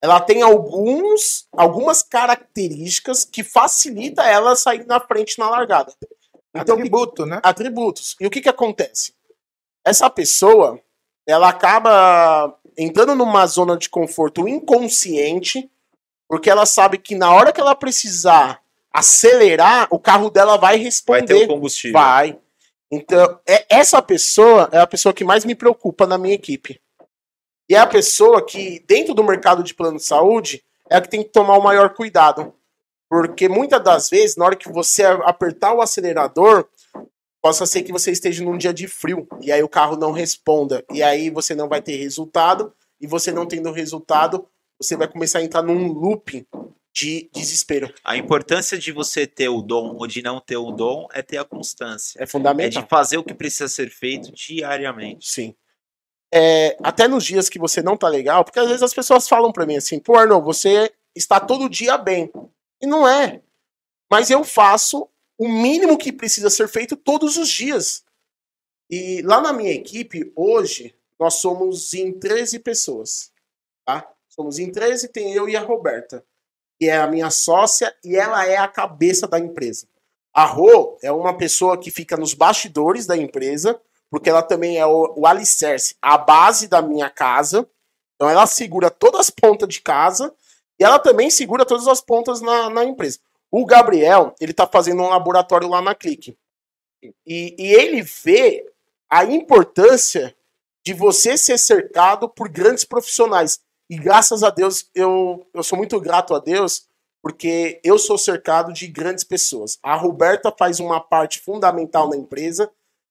Ela tem alguns, algumas características que facilita ela sair na frente na largada. Então, que- Atributo, né? atributos. E o que que acontece? Essa pessoa, ela acaba entrando numa zona de conforto inconsciente, porque ela sabe que na hora que ela precisar acelerar, o carro dela vai Vai responder. ter o combustível. Vai. Então, é, essa pessoa é a pessoa que mais me preocupa na minha equipe. E é a pessoa que, dentro do mercado de plano de saúde, é a que tem que tomar o maior cuidado. Porque muitas das vezes, na hora que você apertar o acelerador, possa ser que você esteja num dia de frio. E aí o carro não responda. E aí você não vai ter resultado. E você não tendo resultado, você vai começar a entrar num loop de desespero. A importância de você ter o dom ou de não ter o dom é ter a constância. É É fundamental. de fazer o que precisa ser feito diariamente. Sim. É, até nos dias que você não tá legal, porque às vezes as pessoas falam pra mim assim, pô, Arnold, você está todo dia bem. E não é. Mas eu faço o mínimo que precisa ser feito todos os dias. E lá na minha equipe, hoje, nós somos em 13 pessoas. Tá? Somos em 13, tem eu e a Roberta, que é a minha sócia e ela é a cabeça da empresa. A Rô é uma pessoa que fica nos bastidores da empresa, porque ela também é o, o alicerce, a base da minha casa. Então ela segura todas as pontas de casa e ela também segura todas as pontas na, na empresa. O Gabriel, ele tá fazendo um laboratório lá na Clique. E, e ele vê a importância de você ser cercado por grandes profissionais. E graças a Deus, eu, eu sou muito grato a Deus, porque eu sou cercado de grandes pessoas. A Roberta faz uma parte fundamental na empresa,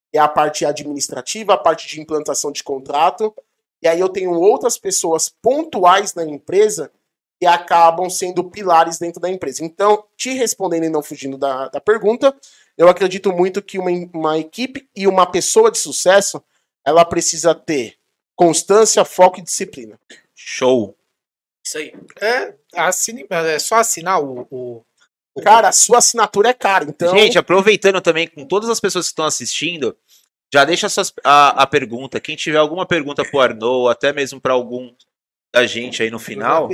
que é a parte administrativa, a parte de implantação de contrato. E aí eu tenho outras pessoas pontuais na empresa que acabam sendo pilares dentro da empresa. Então, te respondendo e não fugindo da, da pergunta, eu acredito muito que uma, uma equipe e uma pessoa de sucesso, ela precisa ter constância, foco e disciplina. Show. Isso aí. É, assine, é só assinar o. o- o- Cara, a sua assinatura é cara, então... Gente, aproveitando também com todas as pessoas que estão assistindo, já deixa suas- a, a pergunta. Quem tiver alguma pergunta pro Arnaud, até mesmo para algum da gente aí no final,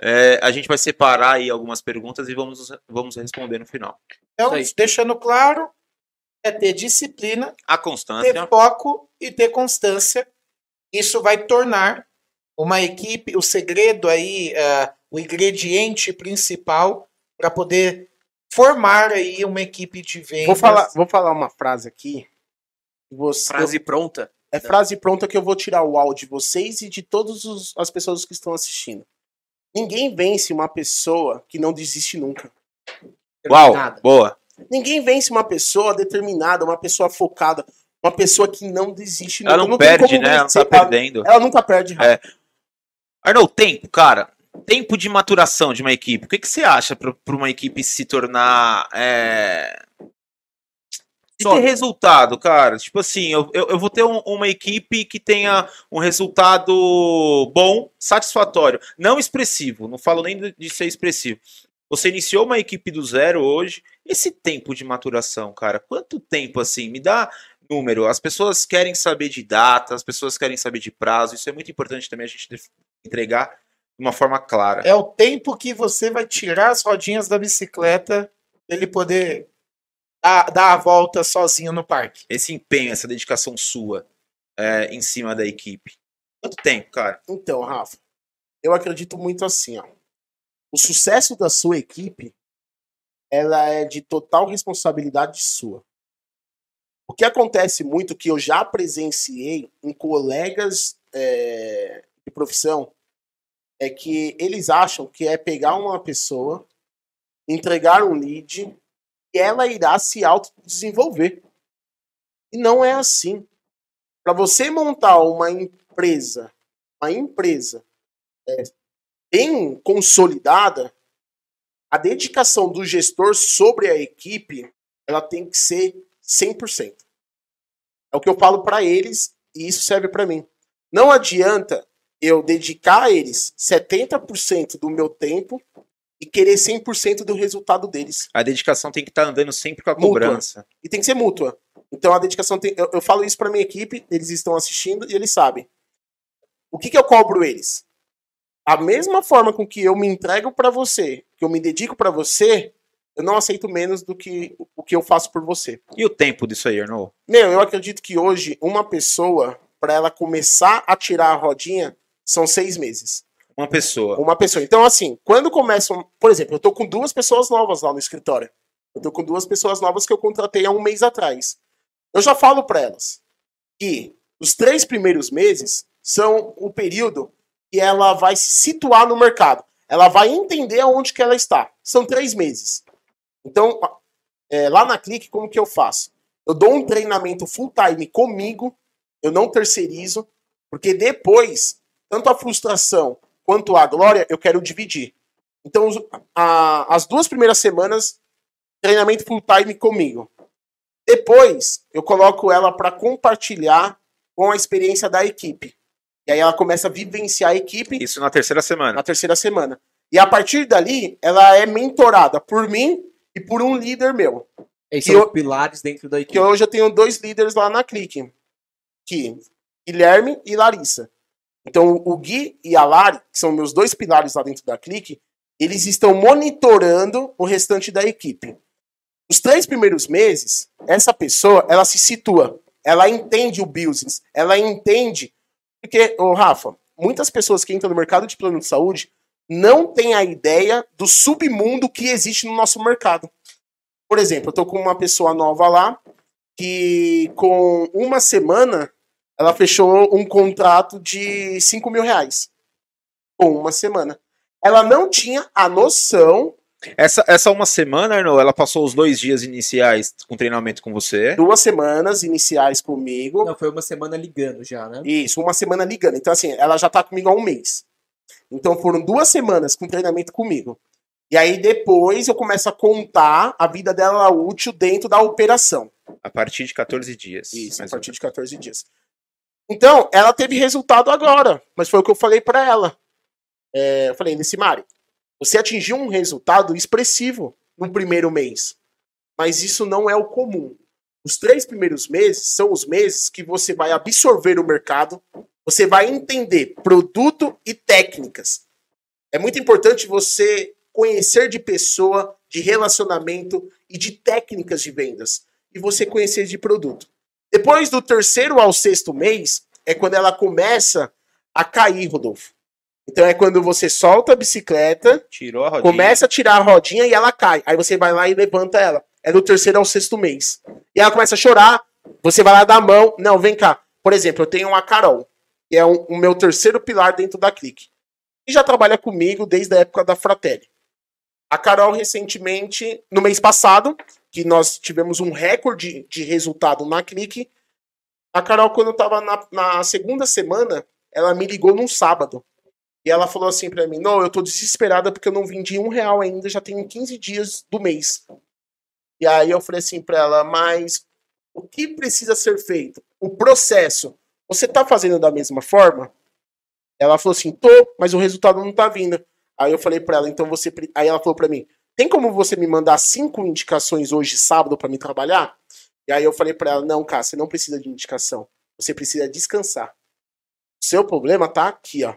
é, a gente vai separar aí algumas perguntas e vamos, vamos responder no final. Então, deixando claro, é ter disciplina, A ter constância. foco e ter constância. Isso vai tornar uma equipe, o segredo aí, ah, o ingrediente principal para poder formar aí uma equipe de vendas. Vou falar, vou falar uma frase aqui. Você, Frase pronta. É frase pronta que eu vou tirar o áudio de vocês e de todas as pessoas que estão assistindo. Ninguém vence uma pessoa que não desiste nunca. Uau, Nada. boa. Ninguém vence uma pessoa determinada, uma pessoa focada, uma pessoa que não desiste Ela nunca. não tem perde, né? Ela não tá perdendo. Ela nunca perde. É. Arnold, tempo, cara. Tempo de maturação de uma equipe. O que, que você acha para uma equipe se tornar. É... De ter resultado, cara. Tipo assim, eu, eu, eu vou ter um- uma equipe que tenha um resultado bom, satisfatório. Não expressivo. Não falo nem de- ser expressivo. Você iniciou uma equipe do zero hoje. Esse tempo de maturação, cara. Quanto tempo assim? Me dá número. As pessoas querem saber de data, as pessoas querem saber de prazo. Isso é muito importante também a gente entregar de uma forma clara. É o tempo que você vai tirar as rodinhas da bicicleta pra ele poder dar, dar a volta sozinho no parque. Esse empenho, essa dedicação sua é, em cima da equipe. Quanto tempo, cara? Então, Rafa, eu acredito muito assim, ó. O sucesso da sua equipe, ela é de total responsabilidade sua. O que acontece muito, que eu já presenciei em colegas é, de profissão, é que eles acham que é pegar uma pessoa, entregar um lead e ela irá se autodesenvolver. E não é assim. Para você montar uma empresa, uma empresa é, bem consolidada, a dedicação do gestor sobre a equipe, ela tem que ser 100%. É o que eu falo para eles e isso serve para mim. Não adianta eu dedicar a eles 70% do meu tempo e querer 100% do resultado deles. A dedicação tem que estar andando sempre com a cobrança. Mútua. E tem que ser mútua. Então a dedicação tem. Eu, eu falo isso para minha equipe, eles estão assistindo e eles sabem. O que, que eu cobro eles? A mesma forma com que eu me entrego para você, que eu me dedico para você, eu não aceito menos do que o que eu faço por você. E o tempo disso aí, Arnold? Meu, eu acredito que hoje uma pessoa, para ela começar a tirar a rodinha, são seis meses. Uma pessoa. Uma pessoa. Então, assim, quando começam. Por exemplo, eu tô com duas pessoas novas lá no escritório. Eu tô com duas pessoas novas que eu contratei há um mês atrás. Eu já falo para elas que os três primeiros meses são o período que ela vai se situar no mercado. Ela vai entender aonde que ela está. São três meses. Então, é, lá na Clique, como que eu faço? Eu dou um treinamento full time comigo, eu não terceirizo, porque depois, tanto a frustração quanto a glória, eu quero dividir. Então, a, as duas primeiras semanas, treinamento full time comigo. Depois, eu coloco ela para compartilhar com a experiência da equipe. E aí ela começa a vivenciar a equipe. Isso na terceira semana. Na terceira semana. E a partir dali, ela é mentorada por mim e por um líder meu. Esses são eu, pilares dentro da equipe. Que hoje eu tenho dois líderes lá na Clique. Que Guilherme e Larissa. Então, o Gui e a Lari, que são meus dois pilares lá dentro da Clique, eles estão monitorando o restante da equipe. Os três primeiros meses, essa pessoa, ela se situa, ela entende o business, ela entende. Porque, ô Rafa, muitas pessoas que entram no mercado de plano de saúde não têm a ideia do submundo que existe no nosso mercado. Por exemplo, eu tô com uma pessoa nova lá que com uma semana ela fechou um contrato de 5 mil reais. Com uma semana. Ela não tinha a noção. Essa, essa uma semana, Arnold, ela passou os dois dias iniciais com treinamento com você? Duas semanas iniciais comigo. Não, foi uma semana ligando já, né? Isso, uma semana ligando. Então, assim, ela já tá comigo há um mês. Então foram duas semanas com treinamento comigo. E aí depois eu começo a contar a vida dela útil dentro da operação. A partir de 14 dias. Isso, a partir de 14 dias. Então, ela teve resultado agora, mas foi o que eu falei para ela. É, eu falei, Nissimari, você atingiu um resultado expressivo no primeiro mês, mas isso não é o comum. Os três primeiros meses são os meses que você vai absorver o mercado, você vai entender produto e técnicas. É muito importante você conhecer de pessoa, de relacionamento e de técnicas de vendas. E você conhecer de produto. Depois do terceiro ao sexto mês, é quando ela começa a cair, Rodolfo. Então é quando você solta a bicicleta, a começa a tirar a rodinha e ela cai. Aí você vai lá e levanta ela. É do terceiro ao sexto mês. E ela começa a chorar, você vai lá dar a mão. Não, vem cá. Por exemplo, eu tenho uma Carol, que é um, o meu terceiro pilar dentro da Clique. E já trabalha comigo desde a época da Fratelli. A Carol, recentemente, no mês passado, que nós tivemos um recorde de resultado na Clique, a Carol, quando eu tava na, na segunda semana, ela me ligou num sábado. E ela falou assim para mim: Não, eu tô desesperada porque eu não vendi um real ainda, já tenho 15 dias do mês. E aí eu falei assim para ela: Mas o que precisa ser feito? O processo. Você tá fazendo da mesma forma? Ela falou assim: Tô, mas o resultado não tá vindo. Aí eu falei para ela: Então você. Aí ela falou para mim: Tem como você me mandar cinco indicações hoje, sábado, para me trabalhar? E aí eu falei para ela: Não, cara, você não precisa de indicação. Você precisa descansar. Seu problema tá aqui, ó.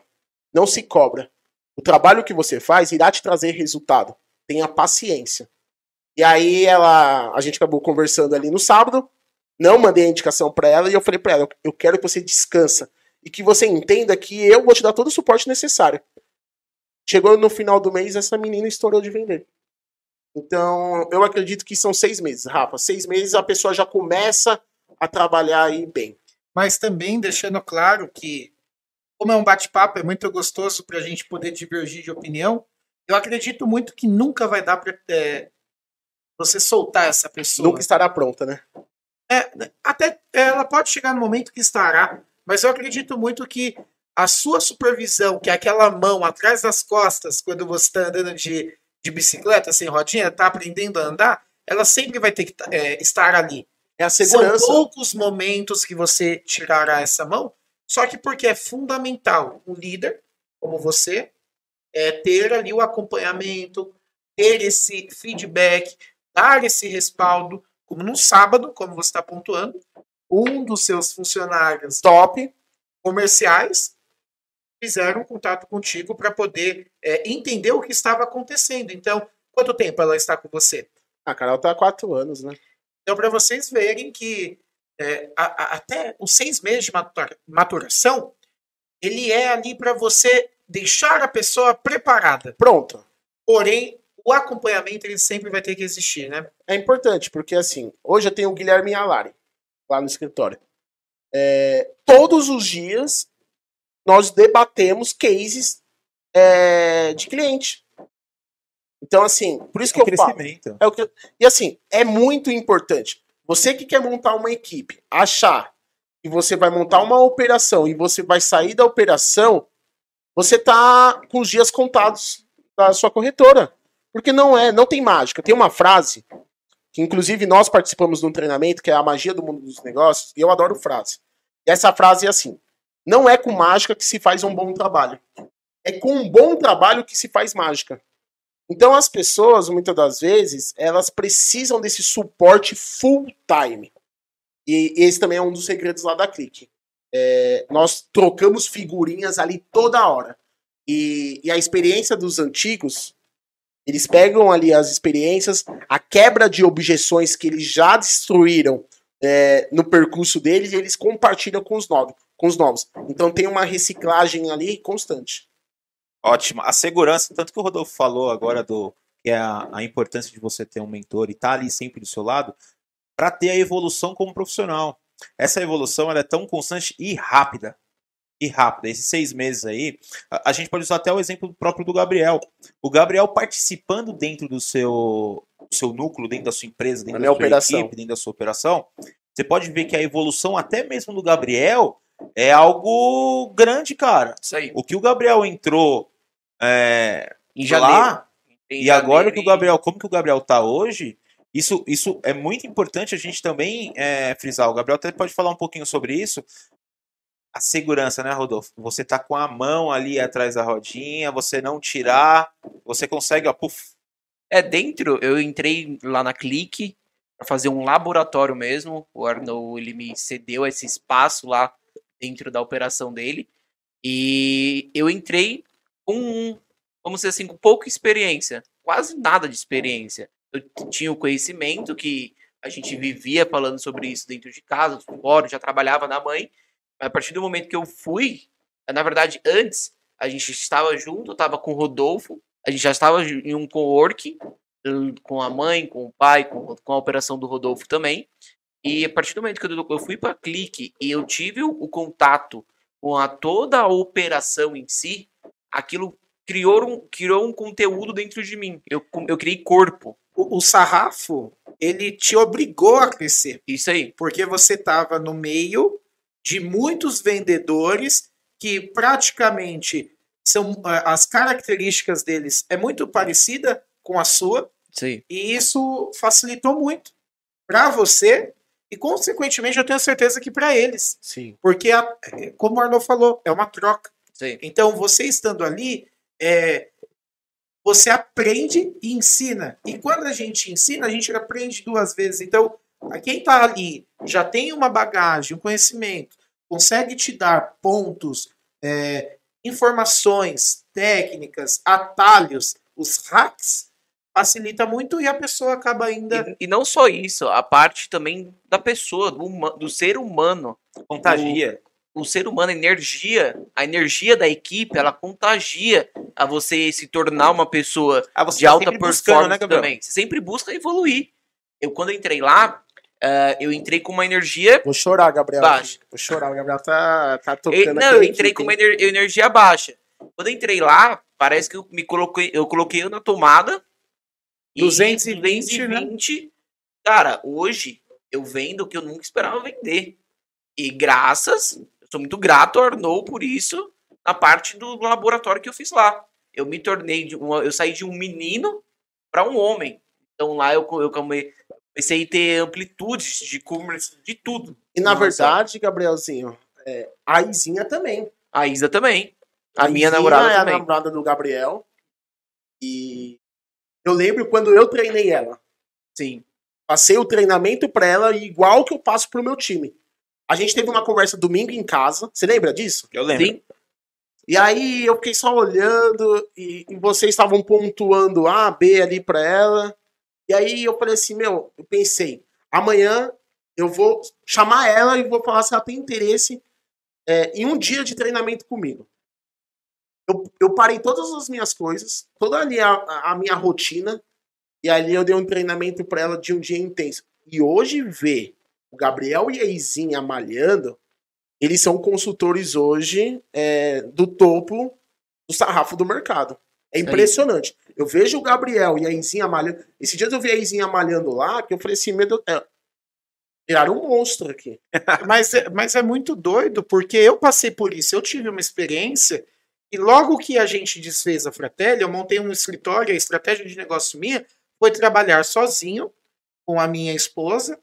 Não se cobra. O trabalho que você faz irá te trazer resultado. Tenha paciência. E aí ela, a gente acabou conversando ali no sábado. Não mandei a indicação para ela e eu falei para ela: eu quero que você descansa e que você entenda que eu vou te dar todo o suporte necessário. Chegou no final do mês, essa menina estourou de vender. Então, eu acredito que são seis meses, Rafa. Seis meses a pessoa já começa a trabalhar aí bem. Mas também deixando claro que, como é um bate-papo, é muito gostoso para a gente poder divergir de opinião. Eu acredito muito que nunca vai dar para você soltar essa pessoa. Nunca estará pronta, né? É, até ela pode chegar no momento que estará, mas eu acredito muito que a sua supervisão, que é aquela mão atrás das costas, quando você está andando de, de bicicleta sem rodinha, está aprendendo a andar, ela sempre vai ter que é, estar ali. É a segurança. São poucos momentos que você tirará essa mão, só que porque é fundamental um líder, como você, é ter ali o acompanhamento, ter esse feedback, dar esse respaldo, como no sábado, como você está pontuando, um dos seus funcionários top comerciais fizeram contato contigo para poder é, entender o que estava acontecendo. Então, quanto tempo ela está com você? A Carol está há quatro anos, né? Então, para vocês verem que é, a, a, até os seis meses de maturação, ele é ali para você deixar a pessoa preparada. Pronto. Porém, o acompanhamento ele sempre vai ter que existir, né? É importante, porque assim, hoje eu tenho o Guilherme Alari lá no escritório. É, todos os dias nós debatemos cases é, de cliente. Então, assim, por isso É que um eu falo. É o que, e assim, é muito importante. Você que quer montar uma equipe, achar que você vai montar uma operação e você vai sair da operação, você tá com os dias contados da sua corretora. Porque não é, não tem mágica. Tem uma frase que inclusive nós participamos de um treinamento que é a magia do mundo dos negócios, e eu adoro frase. E essa frase é assim: não é com mágica que se faz um bom trabalho. É com um bom trabalho que se faz mágica. Então as pessoas, muitas das vezes, elas precisam desse suporte full time. E esse também é um dos segredos lá da Clique. É, nós trocamos figurinhas ali toda hora. E, e a experiência dos antigos, eles pegam ali as experiências, a quebra de objeções que eles já destruíram é, no percurso deles, e eles compartilham com os novos. Com os novos. Então tem uma reciclagem ali constante. Ótimo. A segurança, tanto que o Rodolfo falou agora do que é a, a importância de você ter um mentor e estar ali sempre do seu lado, para ter a evolução como profissional. Essa evolução ela é tão constante e rápida. E rápida. Esses seis meses aí, a, a gente pode usar até o exemplo próprio do Gabriel. O Gabriel participando dentro do seu, do seu núcleo, dentro da sua empresa, dentro da minha sua operação. equipe, dentro da sua operação, você pode ver que a evolução até mesmo do Gabriel é algo grande, cara. Isso aí. O que o Gabriel entrou é, Em janeiro. lá, Em e agora janeiro que o Gabriel, como que o Gabriel tá hoje, isso, isso é muito importante a gente também é, frisar. O Gabriel até pode falar um pouquinho sobre isso. A segurança, né, Rodolfo? Você tá com a mão ali atrás da rodinha, você não tirar, você consegue, ó, puf, É, dentro, eu entrei lá na Clique para fazer um laboratório mesmo. O Arnold, ele me cedeu esse espaço lá dentro da operação dele. E eu entrei com, vamos dizer assim, com pouca experiência. Quase nada de experiência. Eu tinha o conhecimento que a gente vivia falando sobre isso dentro de casa, fora, já trabalhava na mãe. A partir do momento que eu fui, na verdade, antes, a gente estava junto, estava com o Rodolfo, a gente já estava em um co-work, com a mãe, com o pai, com, com a operação do Rodolfo também. E a partir do momento que eu, eu fui para Clique e eu tive o, o contato com a, toda a operação em si, aquilo criou um, criou um conteúdo dentro de mim. Eu, eu criei corpo. O, o sarrafo, ele te obrigou a crescer, Isso aí. porque você estava no meio de muitos vendedores que praticamente são ah, as características deles é muito parecida com a sua aí. e isso facilitou muito para você e consequentemente eu tenho certeza que para eles, Sim. porque a- como o Arnold falou, é uma troca. Aí. Então, você estando ali, é, você aprende e ensina. E quando a gente ensina, a gente aprende duas vezes. Então, a quem está ali já tem uma bagagem, um conhecimento, consegue te dar pontos, é, informações, técnicas, atalhos, os hacks, facilita muito e a pessoa acaba ainda. E, e não só isso, a parte também da pessoa, do, do ser humano. contagia. o ser humano, a energia, a energia da equipe, ela contagia a você se tornar uma pessoa Ah, você de tá alta buscando, performance né, também. Você sempre busca evoluir. Eu, quando eu entrei lá, ah, eu entrei com uma energia. Vou chorar, Gabriel. Baixa. Vou chorar, o Gabriel tá, tá tocando E- não, eu entrei com uma ener- energia baixa. Quando eu entrei lá, parece que eu me coloquei, eu coloquei eu na tomada. E 220, né? 220. Cara, hoje eu vendo o que eu nunca esperava vender. E graças, eu sou muito grato ao por isso, na parte do laboratório que eu fiz lá. Eu me tornei de uma, eu saí de um menino para um homem. Então lá eu, eu come- comecei a ter amplitudes de comércio, de tudo. E na Nossa. verdade, Gabrielzinho, é, a Izinha também. A Isa também. A, minha Izinha namorada é a também. namorada do Gabriel. E eu lembro quando eu treinei ela. Sim. Passei o treinamento pra ela igual que eu passo pro meu time. A gente teve uma conversa domingo em casa. Você lembra disso? Eu lembro. Sim. E aí eu fiquei só olhando e, e vocês estavam pontuando A, B ali pra ela. E aí eu falei assim, meu, eu pensei, amanhã eu vou chamar ela e vou falar se ela tem interesse é, em um dia de treinamento comigo. Eu, eu parei todas as minhas coisas, toda ali a, a minha rotina, e ali eu dei um treinamento pra ela de um dia intenso. E hoje ver o Gabriel e a Izinha malhando, eles são consultores hoje é, do topo do sarrafo do mercado. É impressionante. Eu vejo o Gabriel e a Izinha malhando. Esses dias eu vi a Izinha malhando lá, que eu falei assim, meu Deus, é, viraram um monstro aqui. Mas é, mas é muito doido, porque eu passei por isso. Eu tive uma experiência e logo que a gente desfez a Fratelli, eu montei um escritório, a estratégia de negócio minha foi trabalhar sozinho com a minha esposa.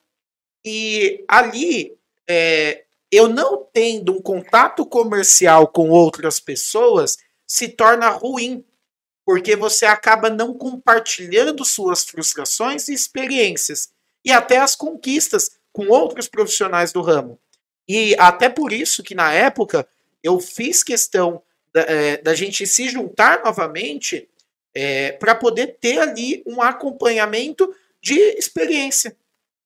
E ali, é, eu não tendo um contato comercial com outras pessoas, se torna ruim. Porque você acaba não compartilhando suas frustrações e experiências. E até as conquistas com outros profissionais do ramo. E até por isso que na época eu fiz questão da, eh, da gente se juntar novamente para poder ter ali um acompanhamento de experiência.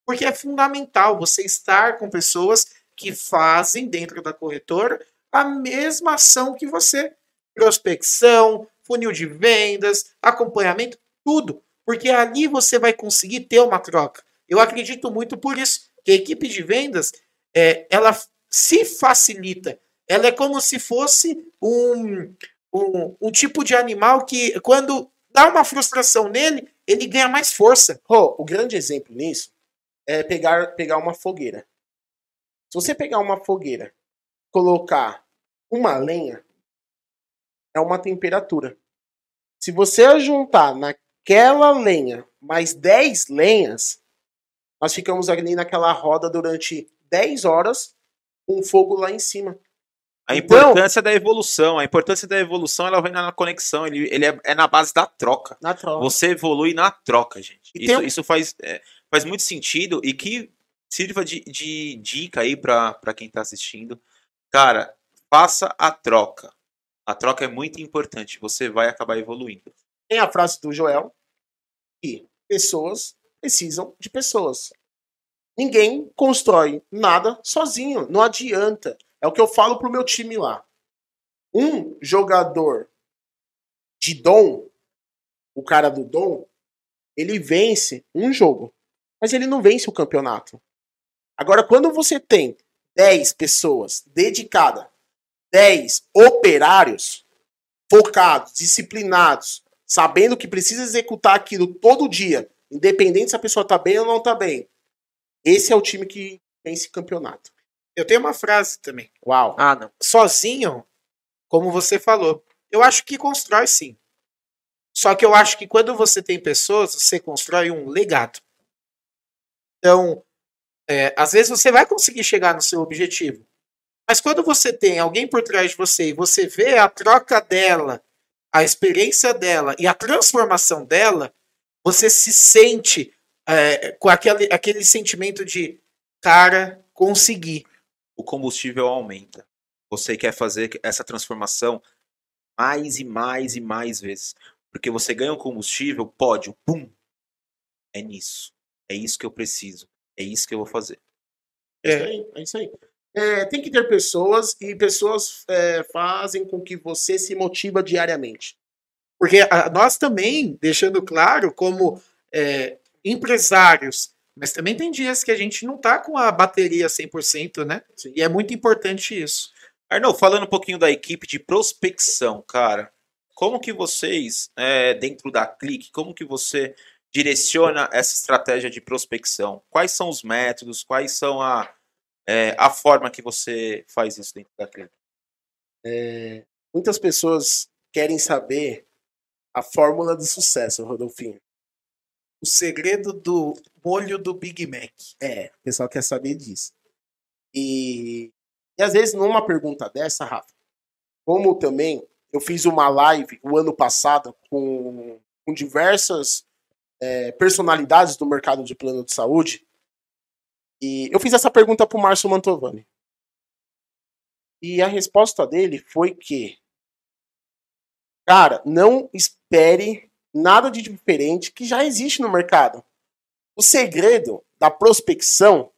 Porque é fundamental você estar com pessoas que fazem dentro da corretora a mesma ação que você. Prospecção, funil de vendas, acompanhamento, tudo. Porque ali você vai conseguir ter uma troca. Eu acredito muito por isso que a equipe de vendas é, ela se facilita. Ela é como se fosse um, um, um tipo de animal que, quando dá uma frustração nele, ele ganha mais força. Rô, o grande exemplo nisso é pegar, pegar uma fogueira. Se você pegar uma fogueira, colocar uma lenha, é uma temperatura. Se você juntar naquela lenha mais 10 lenhas, nós ficamos ali naquela roda durante 10 horas com fogo lá em cima. A Então- importância da evolução. A importância da evolução ela vem na conexão. Ele, ele é, é na base da troca. Na troca. Você evolui na troca, gente. Isso, tem- isso faz, é, faz muito sentido e que sirva de, de dica aí pra quem tá assistindo. Cara, faça a troca. A troca é muito importante. Você vai acabar evoluindo. Tem a frase do Joel que pessoas precisam de pessoas. Ninguém constrói nada sozinho, não adianta. É o que eu falo pro meu time lá. Um jogador de dom, o cara do dom, ele vence um jogo, mas ele não vence o campeonato. Agora, quando você tem 10 pessoas dedicadas, 10 operários focados, disciplinados, sabendo que precisa executar aquilo todo dia, independente se a pessoa tá bem ou não tá bem. Esse é o time que vence campeonato. Eu tenho uma frase também. Uau. Ah, não. Sozinho, como você falou, eu acho que constrói sim. Só que eu acho que quando você tem pessoas, você constrói um legado. Então, é, às vezes você vai conseguir chegar no seu objetivo. Mas quando você tem alguém por trás de você e você vê a troca dela, a experiência dela e a transformação dela, você se sente é, com aquele, aquele sentimento de cara, consegui. O combustível aumenta. Você quer fazer essa transformação mais e mais e mais vezes. Porque você ganha um combustível, pode, pum. É nisso. É isso que eu preciso. É isso que eu vou fazer. É isso aí. É isso aí. É, tem que ter pessoas e pessoas é, fazem com que você se motiva diariamente. Porque a- nós também, deixando claro, como é, empresários, Mas também tem dias que a gente não tá com a bateria 100%, né? Sim. E é muito importante isso. Arnaldo, falando um pouquinho da equipe de prospecção, cara, como que vocês, é, dentro da Clique, como que você direciona essa estratégia de prospecção? Quais são os métodos, quais são a, é, a forma que você faz isso dentro da Clique? Muitas pessoas querem saber a fórmula do sucesso, Rodolfinho. O segredo do molho do Big Mac. É, o pessoal quer saber disso. E, e às vezes, numa pergunta dessa, Rafa, como também eu fiz uma live o ano passado com, com diversas é, personalidades do mercado de plano de saúde, e eu fiz essa pergunta para o Márcio Mantovani. E a resposta dele foi que, cara, não espere nada de diferente que já existe no mercado. O segredo da prospecção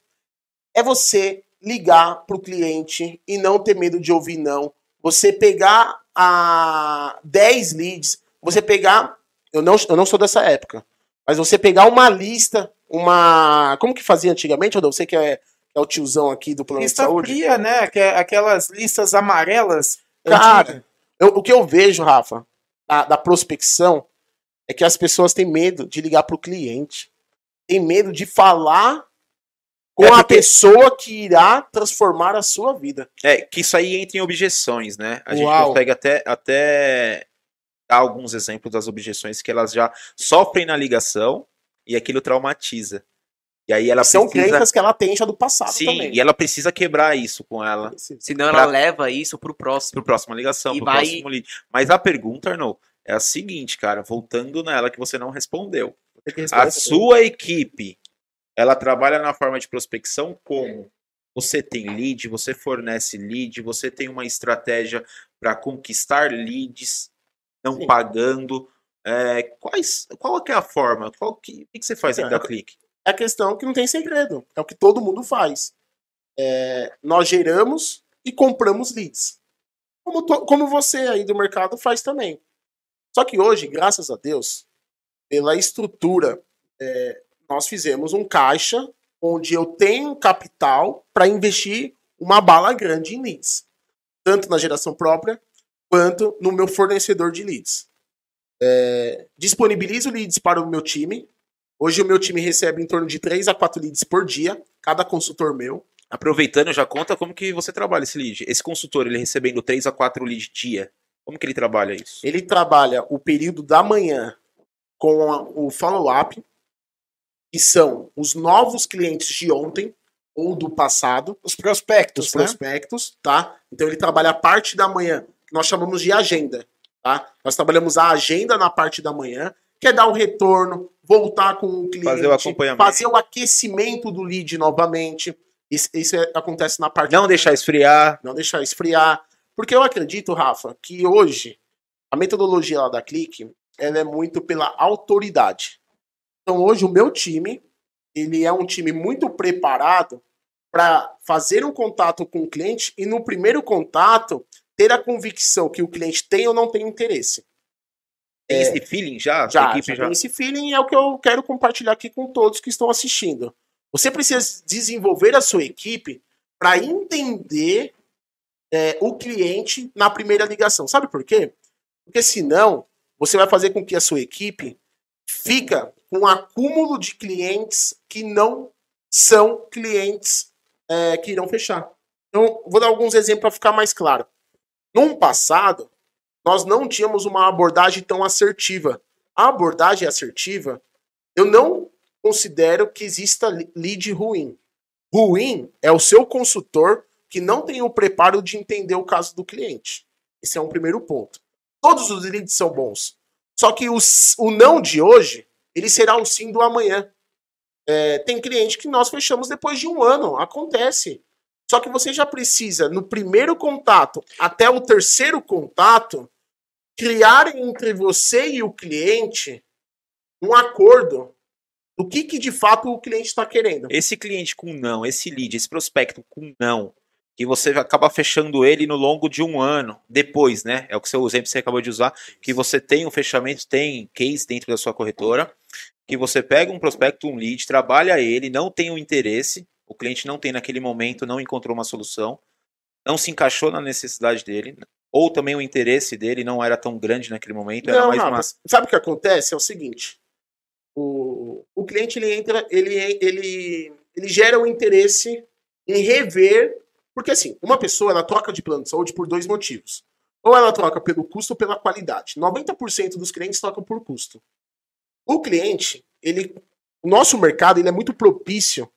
é você ligar para o cliente e não ter medo de ouvir não. Você pegar a 10 leads, você pegar. Eu não, eu não sou dessa época, mas você pegar uma lista, uma. Como que fazia antigamente, Rodolfo? Você que é, é o tiozão aqui do plano Lista de saúde. fria, né? Que é Aquelas listas amarelas. Cara, eu- o que eu vejo, Rafa, da, da prospecção, é que as pessoas têm medo de ligar pro cliente. Tem medo de falar com É a porque- pessoa que irá transformar a sua vida. É, que isso aí entra em objeções, né? A gente Uau. consegue até, até dar alguns exemplos das objeções que elas já sofrem na ligação e aquilo traumatiza. E aí ela São precisa... crenças que ela tem já do passado Sim, também. e ela precisa quebrar isso com ela Senão ela Pra- leva isso pro próximo. pro próxima ligação, E pro vai- próximo lead. Mas a pergunta, Arnold, é a seguinte, cara, voltando nela que você não respondeu. A sua equipe, ela trabalha na forma de prospecção como? Você tem lead, você fornece lead, você tem uma estratégia para conquistar leads, não Sim. pagando. É, quais, qual é a forma? Qual que, o que você faz dentro da Então, Clique? é a questão que não tem segredo. É o que todo mundo faz. É, nós geramos e compramos leads. Como, to- como você aí do mercado faz também. Só que hoje, graças a Deus, pela estrutura, é, nós fizemos um caixa onde eu tenho capital para investir uma bala grande em leads. Tanto na geração própria, quanto no meu fornecedor de leads. É, disponibilizo leads para o meu time, Hoje o meu time recebe em torno de 3 a 4 leads por dia, cada consultor meu. Aproveitando, já conta como que você trabalha esse lead. Esse consultor, ele recebendo 3 a 4 leads dia, como que ele trabalha isso? Ele trabalha o período da manhã com a- o follow-up, que são os novos clientes de ontem ou do passado, Os prospectos, os né? prospectos, tá? Então ele trabalha a parte da manhã, que nós chamamos de agenda, tá? Nós trabalhamos a agenda na parte da manhã, que é dar o retorno, voltar com o cliente, Fazer o acompanhamento. fazer o aquecimento do lead novamente. Isso, isso é- acontece na parte Não deixar esfriar. não deixar esfriar. Porque eu acredito, Rafa, que hoje a metodologia lá da Clique ela é muito pela autoridade. Então hoje o meu time ele é um time muito preparado para fazer um contato com o cliente e no primeiro contato ter a convicção que o cliente tem ou não tem interesse. Tem esse feeling já? É. Já, já já? tem esse feeling é o que eu quero compartilhar aqui com todos que estão assistindo. Você precisa desenvolver a sua equipe para entender é, o cliente na primeira ligação. Sabe por quê? Porque senão você vai fazer com que a sua equipe fica com um acúmulo de clientes que não são clientes é, que irão fechar. Então, vou dar alguns exemplos para ficar mais claro. No passado, nós não tínhamos uma abordagem tão assertiva. A abordagem assertiva, eu não considero que exista lead ruim. Ruim é o seu consultor que não tem o preparo de entender o caso do cliente. Esse é um primeiro ponto. Todos os leads são bons. Só que o, não de hoje, ele será o sim do amanhã. É, tem cliente que nós fechamos depois de um ano. Acontece. Só que você já precisa, no primeiro contato até o terceiro contato, criar entre você e o cliente um acordo do que, que de fato o cliente está querendo. Esse cliente com não, esse lead, esse prospecto com não, que você acaba fechando ele no longo de um ano, depois, né? É o que seu exemplo que você acabou de usar, que você tem um fechamento, tem case dentro da sua corretora, que você pega um prospecto, um lead, trabalha ele, não tem o interesse, o cliente não tem naquele momento, não encontrou uma solução, não se encaixou na necessidade dele, ou também o interesse dele não era tão grande naquele momento, era Não, mais Rafa, uma. sabe o que acontece? É o seguinte: o, o cliente ele entra, ele, ele, ele gera o interesse em rever. Porque assim, uma pessoa ela troca de plano de saúde por dois motivos. Ou ela troca pelo custo ou pela qualidade. 90% dos clientes trocam por custo. O cliente, ele, o nosso mercado ele é muito propício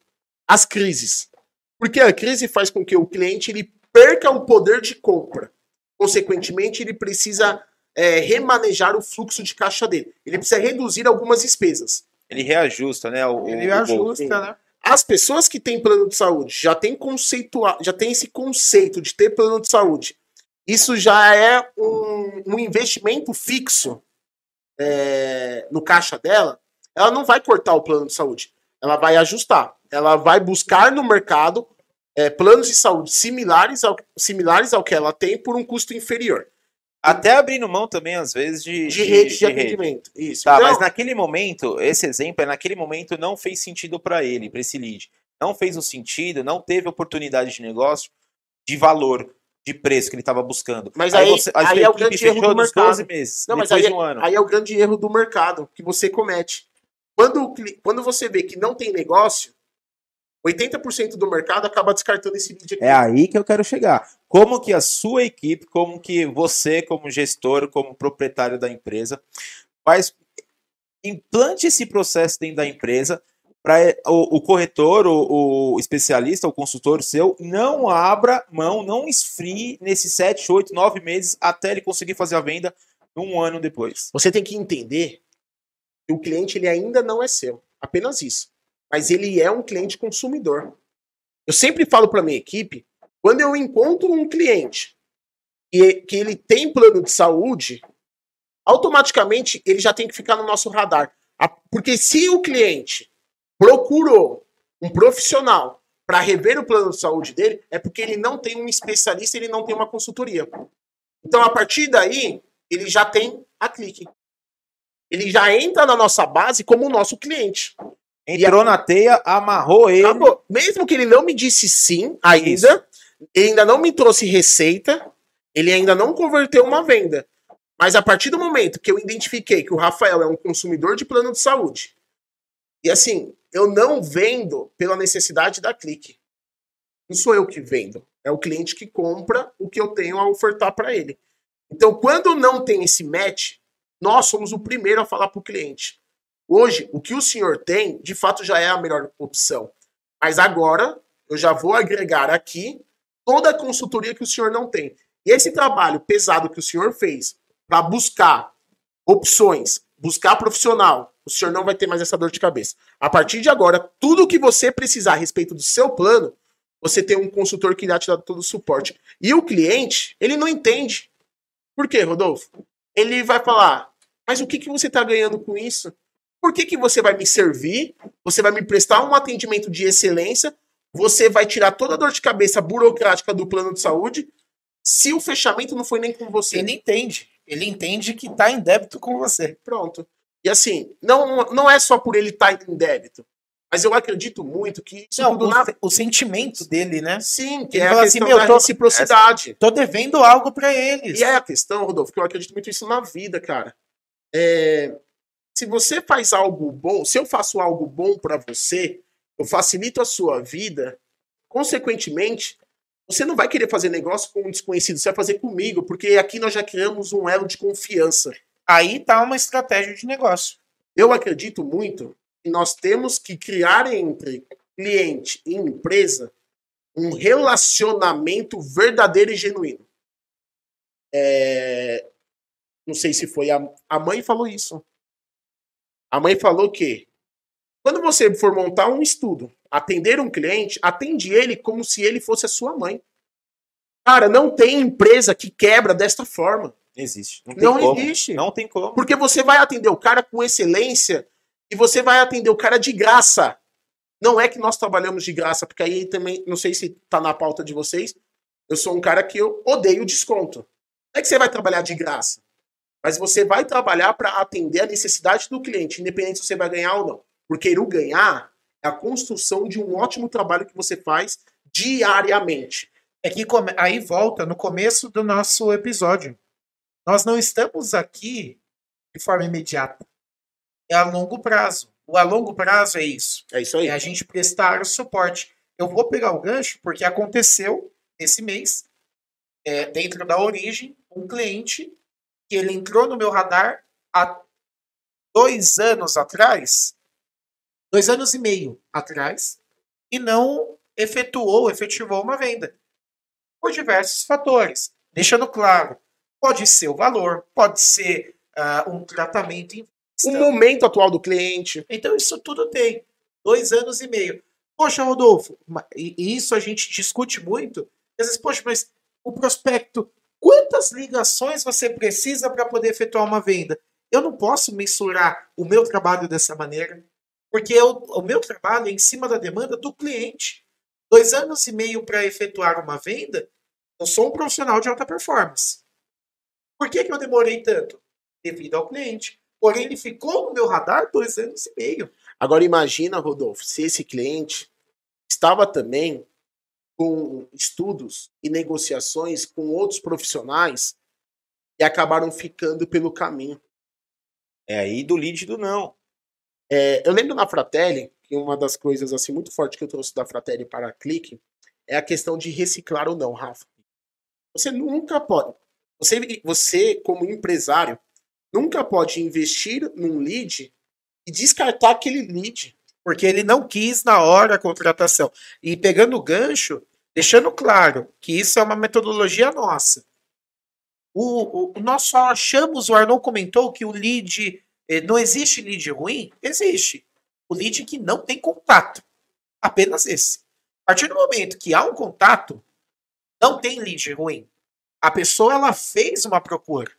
às crises. Porque a crise faz com que o cliente ele perca o poder de compra. Consequentemente, ele precisa é, remanejar o fluxo de caixa dele. Ele precisa reduzir algumas despesas. Ele reajusta, né? O, Ele o bolso. ajusta, né? As pessoas que têm plano de saúde já têm conceitua, já tem esse conceito de ter plano de saúde. Isso já é um, um investimento fixo é, no caixa dela. Ela não vai cortar o plano de saúde. Ela vai ajustar. Ela vai buscar no mercado é, planos de saúde similares ao, similares ao que ela tem por um custo inferior. Até abrindo mão também, às vezes, de, De rede de atendimento. Isso. Tá, Então, mas naquele momento, esse exemplo é naquele momento não fez sentido para ele, para esse lead. Não fez o sentido, não teve oportunidade de negócio, de valor, de preço que ele estava buscando. Mas aí- aí sua é o grande erro do mercado. 12 meses, Não, mas aí, de um ano. aí é o grande erro do mercado que você comete. Quando, quando você vê que não tem negócio, 80% do mercado acaba descartando esse lead aqui. É aí que eu quero chegar. Como que a sua equipe, como que você, como gestor, como proprietário da empresa, faz implante esse processo dentro da empresa para o, o corretor, o, o especialista, o consultor seu, não abra mão, não esfrie nesses 7, 8, 9 meses até ele conseguir fazer a venda um ano depois. Você tem que entender que o cliente ele ainda não é seu. Apenas isso. Mas ele é um cliente consumidor. Eu sempre falo para minha equipe, quando eu encontro um cliente e que ele tem plano de saúde, automaticamente ele já tem que ficar no nosso radar. Porque se o cliente procurou um profissional para rever o plano de saúde dele, é porque ele não tem um especialista, ele não tem uma consultoria. Então, a partir daí, ele já tem a clique. Ele já entra na nossa base como nosso cliente. Entrou na teia, amarrou ele. Acabou. Mesmo que ele não me disse sim ainda, ele ainda não me trouxe receita, ele ainda não converteu uma venda. Mas a partir do momento que eu identifiquei que o Rafael é um consumidor de plano de saúde, e assim, eu não vendo pela necessidade da clique. Não sou eu que vendo, é o cliente que compra o que eu tenho a ofertar para ele. Então, quando não tem esse match, nós somos o primeiro a falar para o cliente. Hoje, o que o senhor tem, de fato, já é a melhor opção. Mas agora, eu já vou agregar aqui toda a consultoria que o senhor não tem. E esse trabalho pesado que o senhor fez para buscar opções, buscar profissional, o senhor não vai ter mais essa dor de cabeça. A partir de agora, tudo o que você precisar a respeito do seu plano, você tem um consultor que irá te dar todo o suporte. E o cliente, ele não entende. Por quê, Rodolfo? Ele vai falar, mas o que, que você está ganhando com isso? Por que, que você vai me servir? Você vai me prestar um atendimento de excelência? Você vai tirar toda a dor de cabeça burocrática do plano de saúde? Se o fechamento não foi nem com você. Ele entende. Ele entende que tá em débito com você. Pronto. E assim, não, não é só por ele estar em débito. Mas eu acredito muito que isso Não, o, na- se- o sentimento dele, né? Sim, que Ele é a fala assim, questão meu, da tô- reciprocidade. Tô devendo algo pra eles. E é a questão, Rodolfo, que eu acredito muito isso na vida, cara. É, se você faz algo bom, se eu faço algo bom pra você, eu facilito a sua vida, consequentemente, você não vai querer fazer negócio com um desconhecido, você vai fazer comigo, porque aqui nós já criamos um elo de confiança. Aí tá uma estratégia de negócio. Eu acredito muito que nós temos que criar entre cliente e empresa um relacionamento verdadeiro e genuíno. É, Não sei se foi a, a mãe falou isso. A mãe falou que quando você for montar um estudo, atender um cliente, atende ele como se ele fosse a sua mãe. Cara, não tem empresa que quebra desta forma. Existe. Não tem Não existe. Não tem como. Porque você vai atender o cara com excelência e você vai atender o cara de graça. Não é que nós trabalhamos de graça, porque aí também, não sei se tá na pauta de vocês, eu sou um cara que eu odeio desconto. Não é que você vai trabalhar de graça. Mas você vai trabalhar para atender a necessidade do cliente, independente se você vai ganhar ou não. Porque o ganhar é a construção de um ótimo trabalho que você faz diariamente. É que aí volta no começo do nosso episódio. Nós não estamos aqui de forma imediata. É a longo prazo. O a longo prazo é isso. É isso aí. É a gente prestar o suporte. Eu vou pegar o gancho porque aconteceu esse mês, é, dentro da origem, um cliente que ele entrou no meu radar há dois anos atrás, dois anos e meio atrás, e não efetuou, efetivou uma venda. Por diversos fatores. Deixando claro, pode ser o valor, pode ser ah, um tratamento em O momento atual do cliente. Então isso tudo tem. Dois anos e meio. Poxa, Rodolfo, e e isso a gente discute muito. Às vezes, poxa, mas o prospecto, quantas ligações você precisa para poder efetuar uma venda? Eu não posso mensurar o meu trabalho dessa maneira, porque eu- o meu trabalho é em cima da demanda do cliente. Dois anos e meio para efetuar uma venda, eu sou um profissional de alta performance. Por que, que eu demorei tanto? Devido ao cliente. Porém, ele ficou no meu radar dois anos e meio. Agora imagina, Rodolfo, se esse cliente estava também com estudos e negociações com outros profissionais e acabaram ficando pelo caminho. É aí do lead do não. É, eu lembro na Fratelli que uma das coisas assim muito forte que eu trouxe da Fratelli para a Clique é a questão de reciclar ou não, Rafa. Você nunca pode. Você, você como empresário, nunca pode investir num lead e descartar aquele lead. Porque ele não quis na hora a contratação. E pegando o gancho, deixando claro que isso é uma metodologia nossa. O, o- nós só achamos, o Arnon comentou que o lead, eh, não existe lead ruim? Existe. O lead que não tem contato. Apenas esse. A partir do momento que há um contato, não tem lead ruim. A pessoa ela fez uma procura.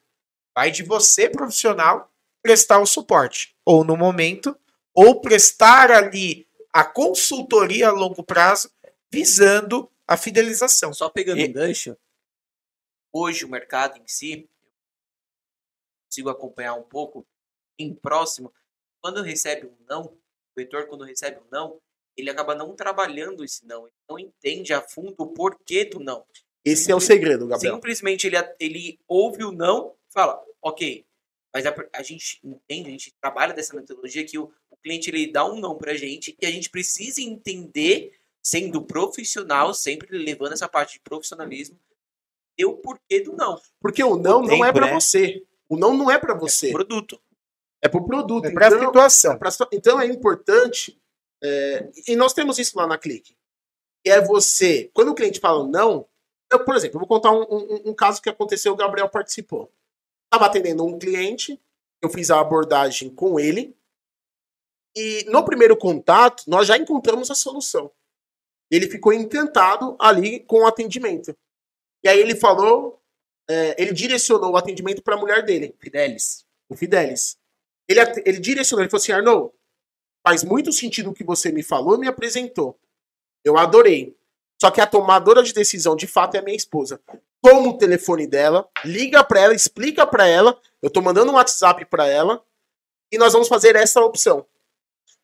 Vai de você, profissional, prestar o suporte. Ou no momento, ou prestar ali a consultoria a longo prazo, visando a fidelização. Só pegando E- um gancho, hoje o mercado em si, eu consigo acompanhar um pouco em próximo, quando recebe um não, o leitor quando recebe um não, ele acaba não trabalhando esse não, ele não entende a fundo o porquê do não. Esse é o segredo, Gabriel. Simplesmente ele, ele ouve o não, fala, ok, mas a, a gente entende, a gente trabalha dessa metodologia que o, o cliente ele dá um não pra gente e a gente precisa entender, sendo profissional, sempre levando essa parte de profissionalismo, e o porquê do não. Porque o não não é para né? você. O não não é para É você. produto. É pro produto. É para a Então, situação. pra situa- então é importante. é, e nós temos isso lá na Clique. Que é você. Quando o cliente fala não. Eu, por exemplo, eu vou contar um, um- um caso que aconteceu, o Gabriel participou. Estava atendendo um cliente, eu fiz a abordagem com ele. E no primeiro contato, nós já encontramos a solução. Ele ficou encantado ali com o atendimento. E aí ele falou, é, ele direcionou o atendimento para a mulher dele Fidelis. o Fidelis. Ele, ele direcionou, ele falou assim, Arnold, faz muito sentido o que você me falou e me apresentou. Eu adorei. Só que a tomadora de decisão, de fato, é a minha esposa. Toma o telefone dela, liga pra ela, explica pra ela, eu tô mandando um WhatsApp pra ela, e nós vamos fazer essa opção.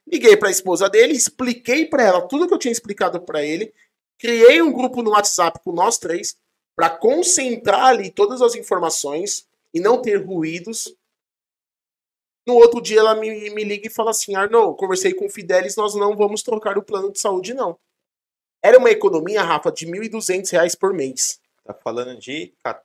Liguei pra esposa dele, expliquei pra ela tudo que eu tinha explicado pra ele, criei um grupo no WhatsApp com nós três, pra concentrar ali todas as informações e não ter ruídos, no outro dia ela me, me liga e fala assim: Arnold, conversei com o Fidelis, nós não vamos trocar o plano de saúde, não. Era uma economia, Rafa, de 1.200 reais por mês. Tá falando de A gente tá,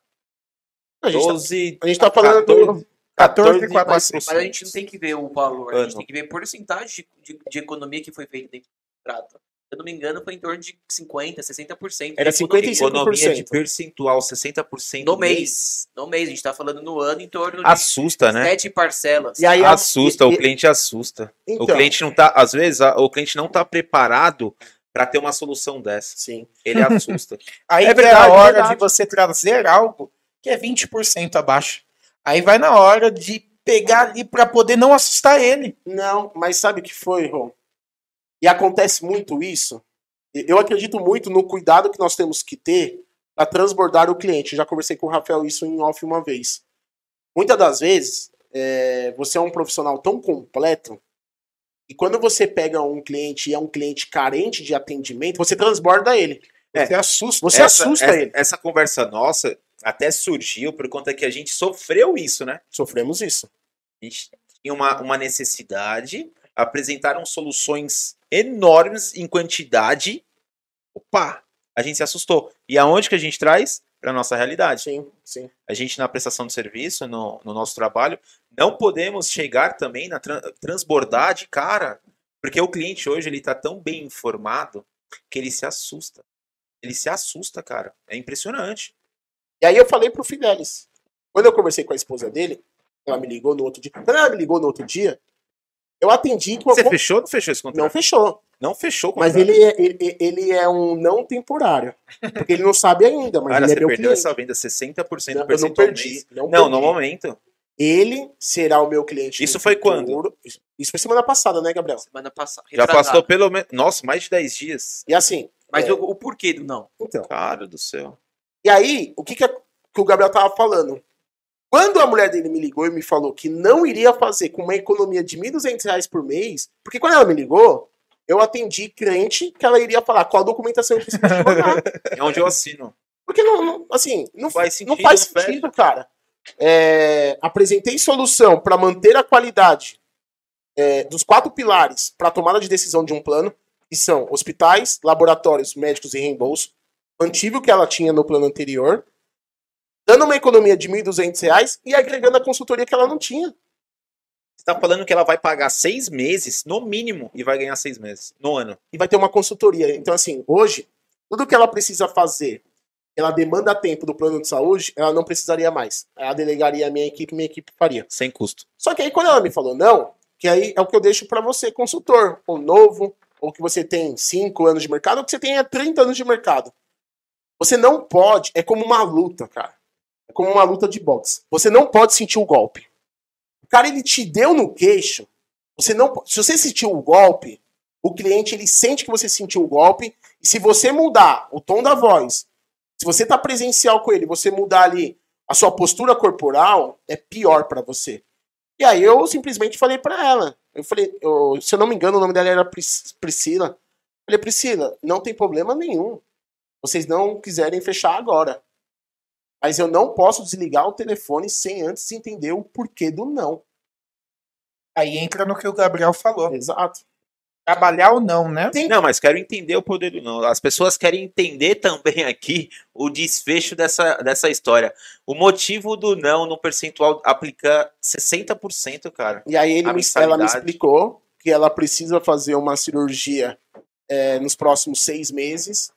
14. a gente tá falando do. 14 14, Mas a gente não tem que ver o valor, a gente Ano. tem que ver a porcentagem de, de, de economia que foi feita dentro do contrato. Se eu não me engano, foi em torno de 50%, 60%. Era de economia. 55%. Economia de percentual, 60% No mês. No mês, a gente tá falando no ano em torno de Assusta, né? sete parcelas. E aí, Assusta, e- o cliente assusta. Então, O cliente não tá, às vezes, a- o cliente não tá preparado para ter uma solução dessa. Sim. Ele assusta. Aí É é verdade, a hora verdade. de você trazer algo que é 20% abaixo. Aí vai na hora de pegar ali para poder não assustar ele. Não, mas sabe o que foi, Ron? E acontece muito isso. Eu acredito muito no cuidado que nós temos que ter para transbordar o cliente. Já conversei com o Rafael isso em off uma vez. muitas das vezes, é, você é um profissional tão completo e quando você pega um cliente e é um cliente carente de atendimento, você transborda ele. Você assusta. Você essa, assusta essa, ele. essa conversa nossa até surgiu por conta que a gente sofreu isso, né? Sofremos isso. A gente tinha uma, uma necessidade, apresentaram soluções enormes em quantidade. Opa! A gente se assustou. E aonde que a gente traz? Para nossa realidade. Sim, sim. A gente, na prestação de serviço, no, no nosso trabalho, não podemos chegar também na tran- transbordar de cara. Porque o cliente hoje ele tá tão bem informado que ele se assusta. Ele se assusta, cara. É impressionante. E aí eu falei pro Fidelis. Quando eu conversei com a esposa dele, ela me ligou no outro dia. Quando ela me ligou no outro dia, eu atendi que Você uma... fechou ou não fechou esse não contrato? fechou. Não, fechou o Mas ele é, ele, ele é um não temporário. Porque ele não sabe ainda, mas Cara, ele é você meu perdeu cliente. essa venda 60% Não, eu não percentual perdi. mês. Não, Não, no perdi. momento. Ele será o meu cliente. Isso no foi futuro. quando? Isso foi semana passada, né, Gabriel? Semana passada. Já passou pelo menos. Nossa, mais de 10 dias. E assim. Mas é, o, o porquê do não? então. Cara do céu. E aí, o que, que, a- que o Gabriel tava falando? Quando a mulher dele me ligou e me falou que não iria fazer com uma economia de 1.200 reais por mês, porque quando ela me ligou, eu atendi crente que ela iria falar qual documentação eu preciso te mandar. É onde eu assino. Porque não, não- assim, não, Faz sentido, não faz sentido, cara. É, apresentei solução para manter a qualidade é, dos quatro pilares para tomada de decisão de um plano, que são hospitais, laboratórios, médicos e reembolso. Mantive o que ela tinha no plano anterior, dando uma economia de 1.200 reais e agregando a consultoria que ela não tinha. Você tá falando que ela vai pagar seis meses, no mínimo, e vai ganhar seis meses. No ano. E vai ter uma consultoria. Então, assim, hoje, tudo que ela precisa fazer, ela demanda tempo do plano de saúde, ela não precisaria mais. Ela delegaria a minha equipe, minha equipe faria. Sem custo. Só que aí quando ela me falou não, que aí é o que eu deixo pra você, consultor, ou novo, ou que você tem 5 anos de mercado, ou que você tenha 30 anos de mercado. Você não pode, é como uma luta, cara. É como uma luta de boxe. Você não pode sentir o golpe. O cara ele te deu no queixo. Você não, se você sentiu o golpe, o cliente ele sente que você sentiu o golpe, e se você mudar o tom da voz, se você tá presencial com ele, você mudar ali a sua postura corporal, é pior pra você. E aí eu simplesmente falei pra ela. Eu falei, eu- se eu não me engano, o nome dela era Pris- Priscila. Eu falei, Priscila, não tem problema nenhum. Vocês não quiserem fechar agora. Mas eu não posso desligar o telefone sem antes entender o porquê do não. Aí entra no que o Gabriel falou. Exato. Trabalhar ou não, né? Não, mas quero entender o poder do não. As pessoas querem entender também aqui o desfecho dessa, dessa história. O motivo do não no percentual aplicar 60%, cara. E aí ele me- ela me explicou que ela precisa fazer uma cirurgia é, nos próximos seis meses.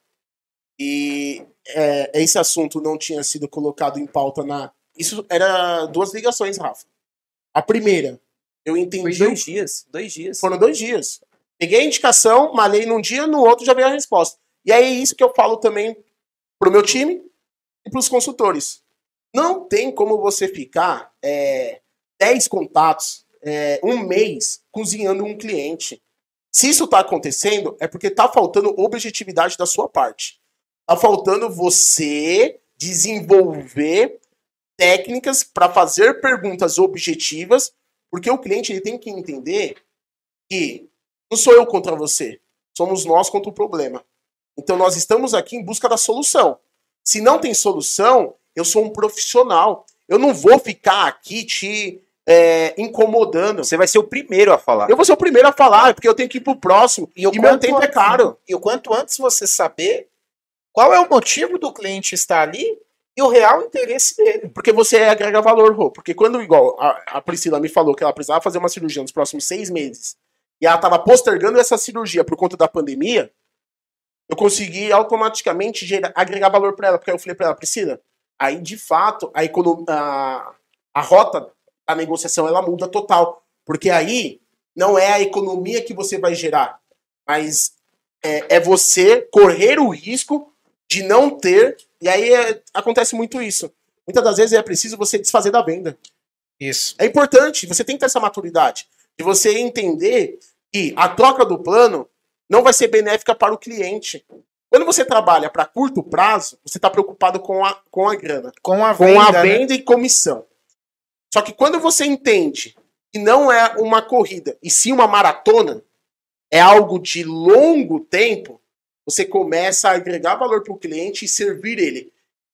E é, esse assunto não tinha sido colocado em pauta na. Isso era duas ligações, Rafa. A primeira, eu Foi entendi. dois dias. Dois dias. Foram dois dias. Peguei a indicação, malhei num dia, no outro já veio a resposta. E aí é isso que eu falo também pro meu time e pros consultores. Não tem como você ficar é, 10 contatos, é, um mês, cozinhando um cliente. Se isso tá acontecendo, é porque tá faltando objetividade da sua parte. Tá faltando você desenvolver técnicas para fazer perguntas objetivas, porque o cliente ele tem que entender que não sou eu contra você, somos nós contra o problema. Então nós estamos aqui em busca da solução. Se não tem solução, eu sou um profissional. Eu não vou ficar aqui te é, incomodando. Você vai ser o primeiro a falar. Eu vou ser o primeiro a falar, porque eu tenho que ir pro próximo. E, E meu tempo é antes- caro. E o quanto antes você saber qual é o motivo do cliente estar ali e o real interesse dele. Porque você agrega valor, Rô. Porque quando, igual, a, a Priscila me falou que ela precisava fazer uma cirurgia nos próximos seis meses, e ela estava postergando essa cirurgia por conta da pandemia, eu consegui automaticamente gerar- agregar valor para ela. Porque eu falei para ela, Priscila, aí de fato a, econo- a, a rota da negociação ela muda total. Porque aí não é a economia que você vai gerar, mas é, é você correr o risco de não ter. E aí é- acontece muito isso. Muitas das vezes é preciso você desfazer da venda. Isso. É importante, você tem que ter essa maturidade. De você entender que a troca do plano não vai ser benéfica para o cliente. Quando você trabalha para curto prazo, você está preocupado com a, com a grana, Com a com venda, a né? venda e comissão. Só que quando você entende que não é uma corrida, e sim uma maratona, é algo de longo tempo, você começa a agregar valor para o cliente e servir ele.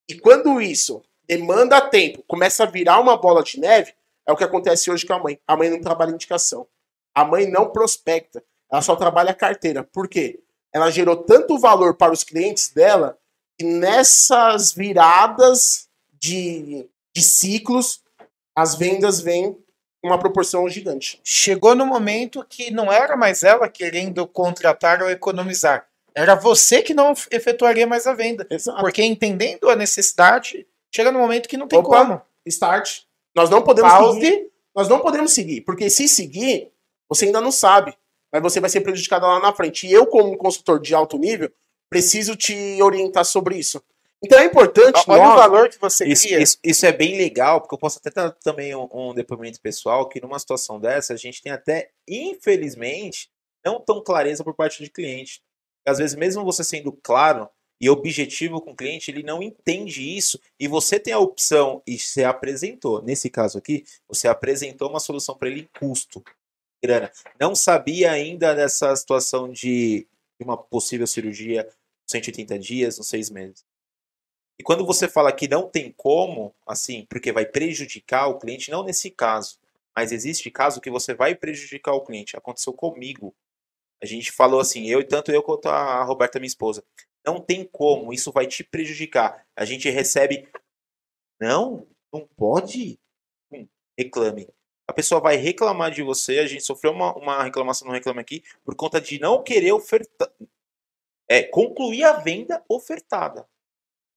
E quando isso demanda tempo, começa a virar uma bola de neve, é o que acontece hoje com a mãe. A mãe não trabalha indicação. A mãe não prospecta. Ela só trabalha carteira. Por quê? Ela gerou tanto valor para os clientes dela que nessas viradas de, de ciclos, as vendas vêm uma proporção gigante. Chegou no momento que não era mais ela querendo contratar ou economizar. Era você que não efetuaria mais a venda. Exato. Porque entendendo a necessidade, chega no momento que não tem Opa. como. Start. Nós não podemos Pause. seguir. Nós não podemos seguir, porque se seguir, você ainda não sabe, mas você vai ser prejudicado lá na frente. E eu, como consultor de alto nível, preciso te orientar sobre isso. Então é importante Olha o valor que você Isso, cria. isso, isso é bem legal, porque eu posso até dar também um, um depoimento pessoal que numa situação dessa a gente tem até, infelizmente, não tão clareza por parte do cliente. Às vezes, mesmo você sendo claro e objetivo com o cliente, ele não entende isso e você tem a opção e você apresentou. Nesse caso aqui, você apresentou uma solução para ele em custo, grana. Não sabia ainda dessa situação de uma possível cirurgia 180 dias, nos seis meses. E quando você fala que não tem como, assim, porque vai prejudicar o cliente, não nesse caso, mas existe caso que você vai prejudicar o cliente. Aconteceu comigo. A gente falou assim, eu tanto eu quanto a Roberta, minha esposa. Não tem como, isso vai te prejudicar. A gente recebe. Não, não pode. Hum, reclame. A pessoa vai reclamar de você. A gente sofreu uma, uma reclamação no Reclame Aqui por conta de não querer ofertar. É, concluir a venda ofertada.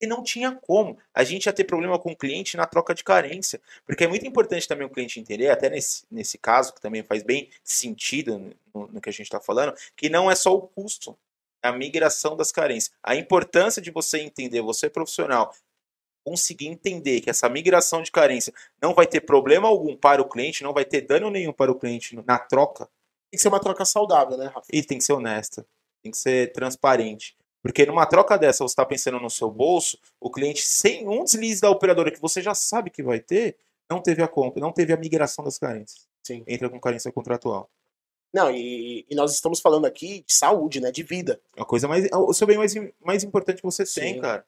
E não tinha como. A gente ia ter problema com o cliente na troca de carência. Porque é muito importante também o cliente entender, até nesse, nesse caso, que também faz bem sentido no, no que a gente está falando, que não é só o custo, é a migração das carências. A importância de você entender, você profissional, conseguir entender que essa migração de carência não vai ter problema algum para o cliente, não vai ter dano nenhum para o cliente na troca, Tem que ser uma troca saudável, né, Rafa? e tem que ser honesta, tem que ser transparente. Porque numa troca dessa, você está pensando no seu bolso, o cliente, sem um deslize da operadora que você já sabe que vai ter, não teve a compra, não teve a migração das carências. Sim. Entra com carência contratual. Não, e, e nós estamos falando aqui de saúde, né? De vida. É a coisa mais. O seu bem mais, mais importante que você tem, Sim. cara.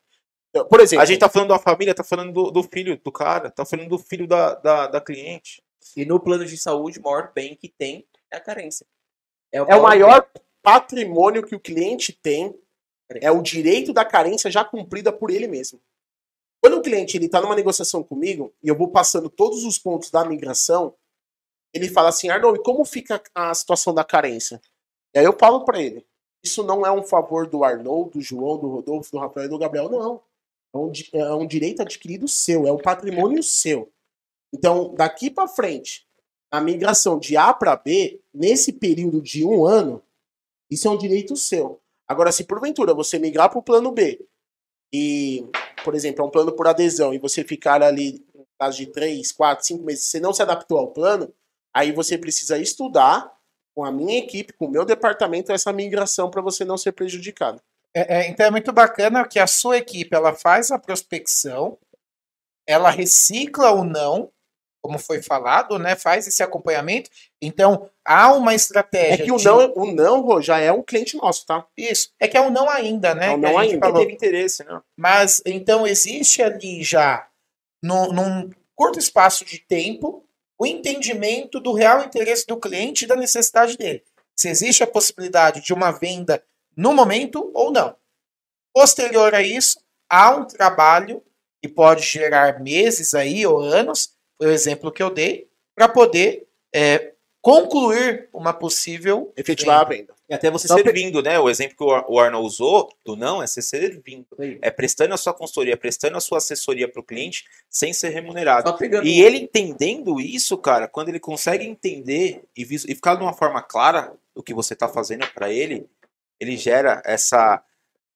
Então, Por exemplo, A gente tá falando da família, tá falando do, do filho do cara, tá falando do filho da, da, da cliente. E no plano de saúde, o maior bem que tem é a carência. é o maior patrimônio que o cliente tem, é o direito da carência já cumprida por ele mesmo. Quando o cliente ele está numa negociação comigo e eu vou passando todos os pontos da migração, ele fala assim, Arnold, e como fica a situação da carência? E aí eu falo para ele, isso não é um favor do Arnold, do João, do Rodolfo, do Rafael e do Gabriel, não. É um, é um direito adquirido seu, é um patrimônio seu. Então, daqui para frente, a migração de A para B, nesse período de um ano, isso é um direito seu. Agora, se porventura você migrar para o plano B e, por exemplo, é um plano por adesão e você ficar ali, no caso de 3, 4, 5 meses, você não se adaptou ao plano, aí você precisa estudar com a minha equipe, com o meu departamento, essa migração para você não ser prejudicado. É, é, então é muito bacana que a sua equipe ela faz a prospecção, ela recicla ou não, como foi falado, né? Faz esse acompanhamento. Então há uma É estratégia. que o de- não, o não Rô, já é um cliente nosso, tá? Isso. É que é um não ainda, né? É um a não ainda. falou. Teve interesse, né? Mas então existe ali já, no, num curto espaço de tempo, o entendimento do real interesse do cliente e da necessidade dele. Se existe a possibilidade de uma venda no momento ou não. Posterior a isso, há um trabalho que pode gerar meses aí ou anos, o exemplo que eu dei, para poder é, concluir uma possível Efetivar a venda. E até você pe- servindo, né? O exemplo que o Ar- o Arnold usou do não é ser servindo. Aí. É prestando a sua consultoria, prestando a sua assessoria para o cliente sem ser remunerado. E ele entendendo isso, cara, quando ele consegue entender e, e ficar de uma forma clara o que você está fazendo para ele, ele gera essa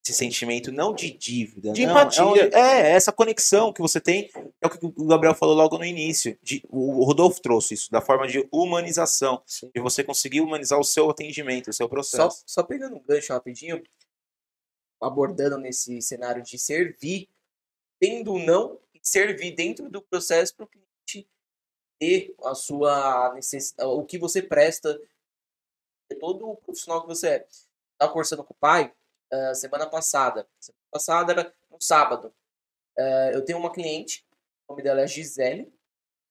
esse sentimento não de dívida, De não, empatia. É, é, essa conexão que você tem, é o que o Gabriel falou logo no início. De, o Rodolfo trouxe isso, da forma de humanização, Sim. de você conseguir humanizar o seu atendimento, o seu Só, processo. só pegando um gancho rapidinho, abordando nesse cenário de servir, tendo ou não e servir dentro do processo para o cliente ter a sua necessidade, o que você presta, todo o profissional que você é. Estava conversando com o pai uh, semana passada. Semana passada era no sábado. Uh, eu tenho uma cliente, o nome dela é Gisele.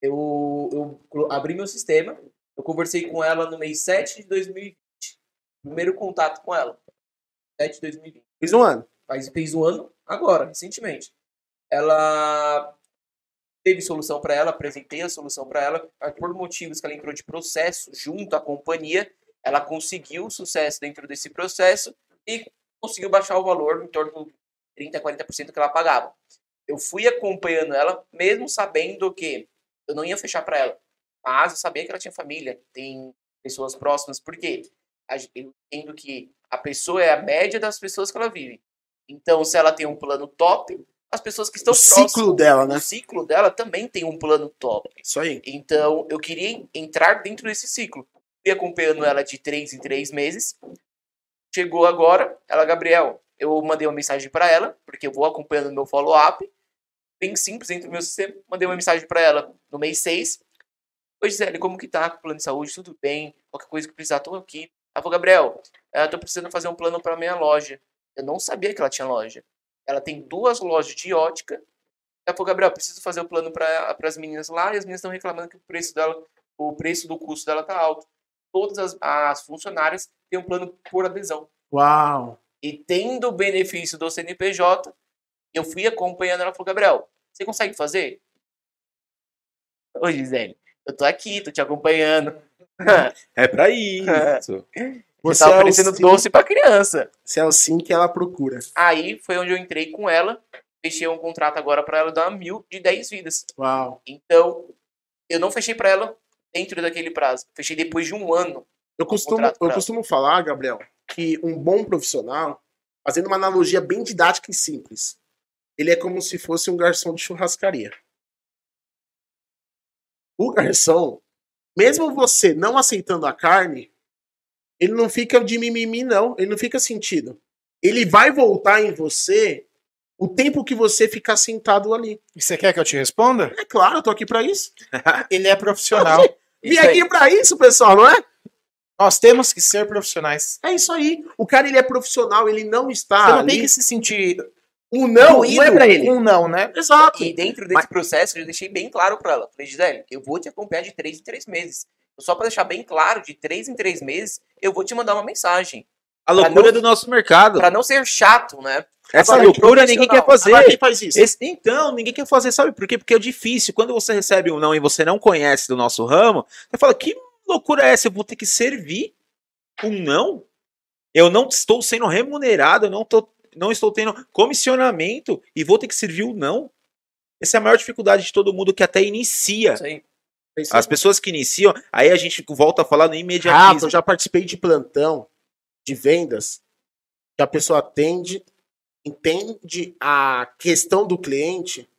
Eu, eu abri meu sistema, eu conversei com ela no mês 7 de 2020. Primeiro contato com ela. 7 de 2020. Fiz um ano. Faz, fez um ano agora, recentemente. Ela teve solução para ela, apresentei a solução para ela, por motivos que ela entrou de processo junto à companhia, ela conseguiu sucesso dentro desse processo e conseguiu baixar o valor em torno de 30, 40% que ela pagava. Eu fui acompanhando ela, mesmo sabendo que eu não ia fechar para ela, mas eu sabia que ela tinha família, tem pessoas próximas, porque eu entendo que a pessoa é a média das pessoas que ela vive. Então, se ela tem um plano top, as pessoas que estão o ciclo dela, né? O ciclo dela também tem um plano top. Isso aí. Então, eu queria entrar dentro desse ciclo. Fui acompanhando ela de três em três meses. Chegou agora, ela, Gabriel, eu mandei uma mensagem para ela, porque eu vou acompanhando meu follow-up. Bem simples dentro do meu sistema. Mandei uma mensagem para ela no mês 6. Oi, Gisele, como que tá com o plano de saúde? Tudo bem? Qualquer coisa que precisar, tô aqui. Ela falou, Gabriel, eu tô precisando fazer um plano para minha loja. Eu não sabia que ela tinha loja. Ela tem duas lojas de ótica. Ela falou, Gabriel, preciso fazer o plano para as meninas lá e as meninas estão reclamando que o preço dela, o preço do custo dela tá alto. Todas as, as funcionárias têm um plano por adesão. Uau! E tendo o benefício do CNPJ, eu fui acompanhando ela falou, Gabriel, você consegue fazer? Ô, Gisele, eu tô aqui, tô te acompanhando. É pra isso. Você tá oferecendo é doce pra criança. Você é o sim que ela procura. Aí foi onde eu entrei com ela. Fechei um contrato agora para ela dar mil de 10 vidas. Uau. Então, eu não fechei para ela dentro daquele prazo. Fechei depois de um ano. Eu costumo, eu costumo falar, Gabriel, que um bom profissional, fazendo uma analogia bem didática e simples, ele é como se fosse um garçom de churrascaria. O garçom, mesmo você não aceitando a carne, ele não fica de mimimi, não. Ele não fica sentido. Ele vai voltar em você o tempo que você ficar sentado ali. E você quer que eu te responda? É claro, eu tô aqui para isso. ele é profissional. Vim aqui para isso, pessoal, não é? Nós temos que ser profissionais. É isso aí. O cara, ele é profissional, ele não está Você não ali... tem que se sentir... Um não, não é pra ele. Um não, né? Exato. E dentro desse Mas... processo, eu deixei bem claro para ela. Falei, Gisele, eu vou te acompanhar de três em três meses. Só para deixar bem claro, de três em três meses, eu vou te mandar uma mensagem. A loucura não, do nosso mercado. Para não ser chato, né? Essa Agora, loucura ninguém quer fazer. Agora, quem faz isso? Esse, então, ninguém quer fazer, sabe por quê? Porque é difícil. Quando você recebe um não e você não conhece do nosso ramo, você fala, que loucura é essa? Eu vou ter que servir um não? Eu não estou sendo remunerado, eu não, tô, não estou tendo comissionamento e vou ter que servir o um não? Essa é a maior dificuldade de todo mundo que até inicia. Isso aí. As pessoas que iniciam, aí a gente volta a falar no imediatismo. Ah, eu já participei de plantão de vendas que a pessoa atende, entende a questão do cliente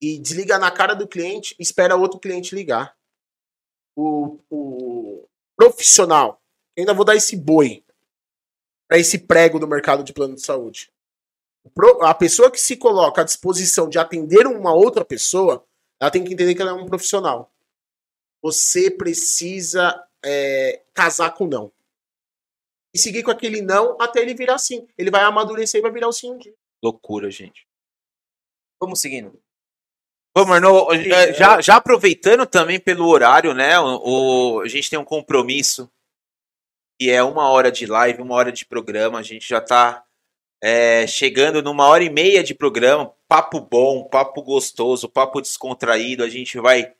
e desliga na cara do cliente e espera outro cliente ligar. O, o profissional, ainda vou dar esse boi para esse prego do mercado de plano de saúde. A pessoa que se coloca à disposição de atender uma outra pessoa, ela tem que entender que ela é um profissional você precisa é, casar com não. E seguir com aquele não até ele virar sim. Ele vai amadurecer e vai virar o sim um dia. Loucura, gente. Vamos seguindo. Vamos, Arnô, é, já, já aproveitando também pelo horário, né? O, o, a gente tem um compromisso que é uma hora de live, uma hora de programa. A gente já está é, chegando numa hora e meia de programa. Papo bom, papo gostoso, papo descontraído. A gente vai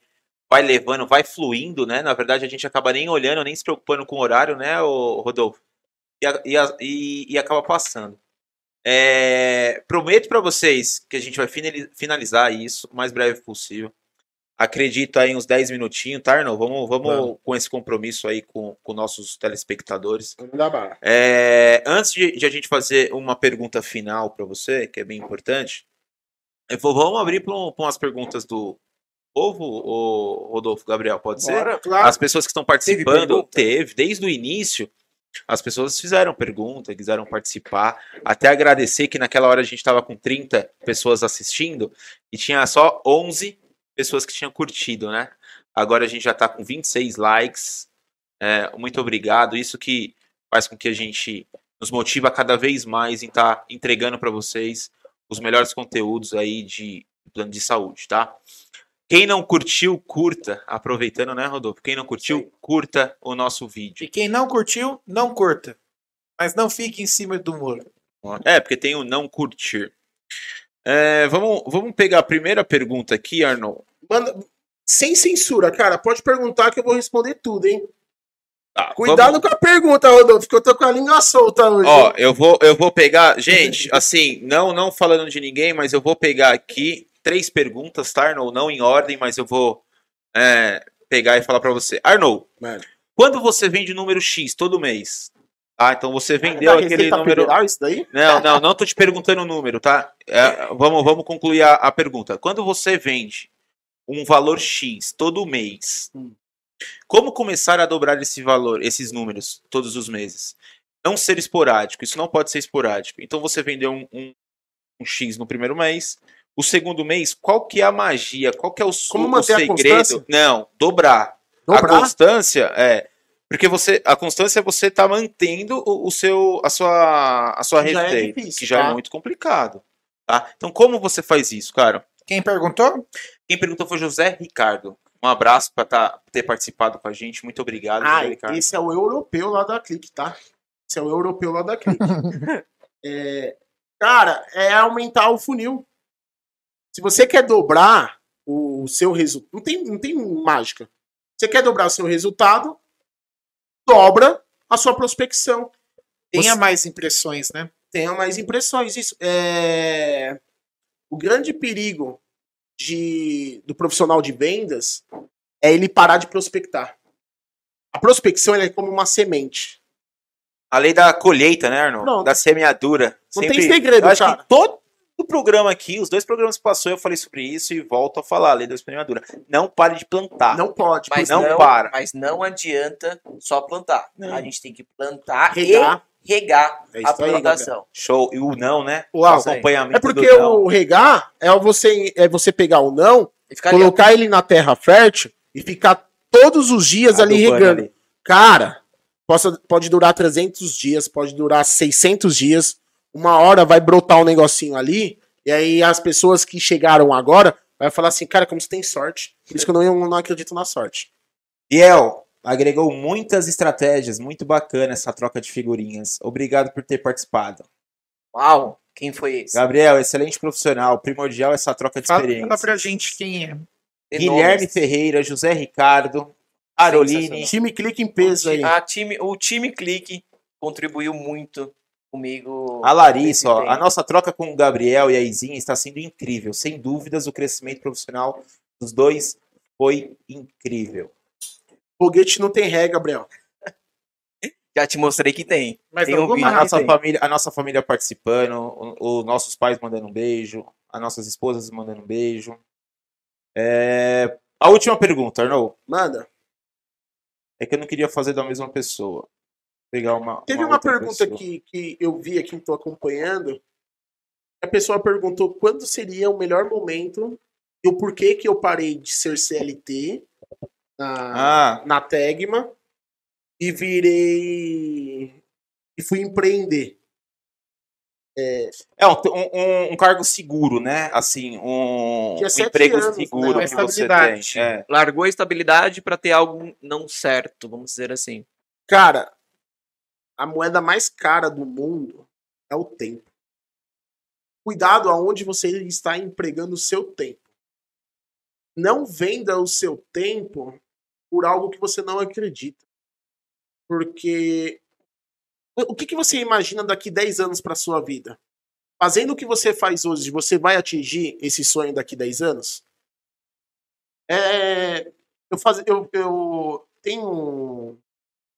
vai levando, vai fluindo, né? Na verdade, a gente acaba nem olhando, nem se preocupando com o horário, né, Rodolfo? E, e, e acaba passando. É, prometo para vocês que a gente vai finalizar isso o mais breve possível. Acredito aí uns 10 minutinhos, tá, Arnold? Vamos, vamos, vamos. com esse compromisso aí com, com nossos telespectadores. É, antes de, de, a gente fazer uma pergunta final para você, que é bem importante, vou, vamos abrir para umas perguntas do, povo, o Rodolfo Gabriel, pode Bora, ser? Claro. As pessoas que estão participando, teve, teve, desde o início, as pessoas fizeram pergunta, quiseram participar. Até agradecer que naquela hora a gente estava com 30 pessoas assistindo e tinha só 11 pessoas que tinham curtido, né? Agora a gente já está com 26 likes. É, muito obrigado. Isso que faz com que a gente nos motiva cada vez mais em estar tá entregando para vocês os melhores conteúdos aí de plano de saúde, tá? Quem não curtiu, curta. Aproveitando, né, Rodolfo? Quem não curtiu, Sim. curta o nosso vídeo. E quem não curtiu, não curta. Mas não fique em cima do muro. É, porque tem o não curtir. É, vamos, vamos pegar a primeira pergunta aqui, Arnold. Manda, sem censura, cara. Pode perguntar que eu vou responder tudo, hein? Tá, Cuidado vamos... com a pergunta, Rodolfo, que eu tô com a língua solta hoje. Ó, eu vou, eu vou pegar. Gente, assim, não, não falando de ninguém, mas eu vou pegar aqui três perguntas, tá, Arnold? Não em ordem, mas eu vou é, pegar e falar para você. Arnold, Mano. quando você vende número X todo mês, ah, então você vendeu aquele número. Isso daí? Não, não, não tô te perguntando o número, tá? É, vamos, vamos concluir a, a, pergunta. Quando você vende um valor X todo mês, hum. como começar a dobrar esse valor, esses números, todos os meses? Não ser esporádico, isso não pode ser esporádico. Então você vendeu um, um, um X no primeiro mês, o segundo mês, qual que é a magia? Qual que é o, Como o segredo? Não, dobrar. dobrar. A constância é porque você, a constância é você tá mantendo o, o seu, a sua, a sua já é receita, é difícil, que já é tá? é muito complicado. Tá? Então, como você faz isso, cara? Quem perguntou? Quem perguntou foi José Ricardo. Um abraço para tá, ter participado com a gente. Muito obrigado, ah, José Ricardo. Esse é o europeu lá da Clique, tá? Esse é o europeu lá da Clique. é, cara, é aumentar o funil. Se você quer dobrar o, o seu resultado, não tem, não tem mágica. Você quer dobrar o seu resultado, dobra a sua prospecção. Tenha Você... mais impressões, né? Tenha mais impressões. Isso. É... O grande perigo de... do profissional de vendas é ele parar de prospectar. A prospecção é como uma semente. A lei da colheita, né, Arnold? Não, da semeadura. Não Sempre... tem segredo, Eu cara. todo o programa aqui, os dois programas que passou, eu falei sobre isso e volto a falar, lei da semeadura. Não pare de plantar. Não pode, mas não, não para. Mas não adianta só plantar. Não. A gente tem que plantar regar. e regar é a plantação. Aí, Show. E o não, né? O acompanhamento. É porque o regar é você, é você pegar o não, colocar ali. ele na terra fértil e ficar todos os dias ali regando. Ali. Cara, possa, pode durar 300 dias, pode durar 600 dias uma hora vai brotar um negocinho ali, e aí as pessoas que chegaram agora vai falar assim, cara, como você tem sorte. Por isso que eu não, não acredito na sorte. Biel, agregou muitas estratégias, muito bacana essa troca de figurinhas. Obrigado por ter participado. Uau, quem foi esse? Gabriel, excelente profissional, primordial essa troca de experiência. Fala pra gente quem é. Guilherme Ferreira, José Ricardo, Aroline. Time Clique em peso aí. A time, o time Clique contribuiu muito comigo. A Larissa, ó, a nossa troca com o Gabriel e a Izinha está sendo incrível. Sem dúvidas, o crescimento profissional dos dois foi incrível. Foguete não tem ré, Gabriel. Já te mostrei que tem. Mas tem um vídeo. A nossa, família, a nossa família participando, os nossos pais mandando um beijo, as nossas esposas mandando um beijo. É... A última pergunta, Arnold. Manda. É que eu não queria fazer da mesma pessoa pegar uma. Teve uma, uma pergunta que, que eu vi aqui, estou acompanhando. A pessoa perguntou quando seria o melhor momento e o porquê que eu parei de ser CLT na, ah. na Tegma e virei. e fui empreender. É, é um, um, um, cargo seguro, né? Assim, um, um emprego anos, né? seguro né? que você tem. É. Largou a estabilidade para ter algo não certo, vamos dizer assim. Cara, a moeda mais cara do mundo é o tempo. Cuidado aonde você está empregando o seu tempo. Não venda o seu tempo por algo que você não acredita. Porque o que, que você imagina daqui 10 anos para sua vida? Fazendo o que você faz hoje, você vai atingir esse sonho daqui 10 anos? É, eu, faz, eu, eu tenho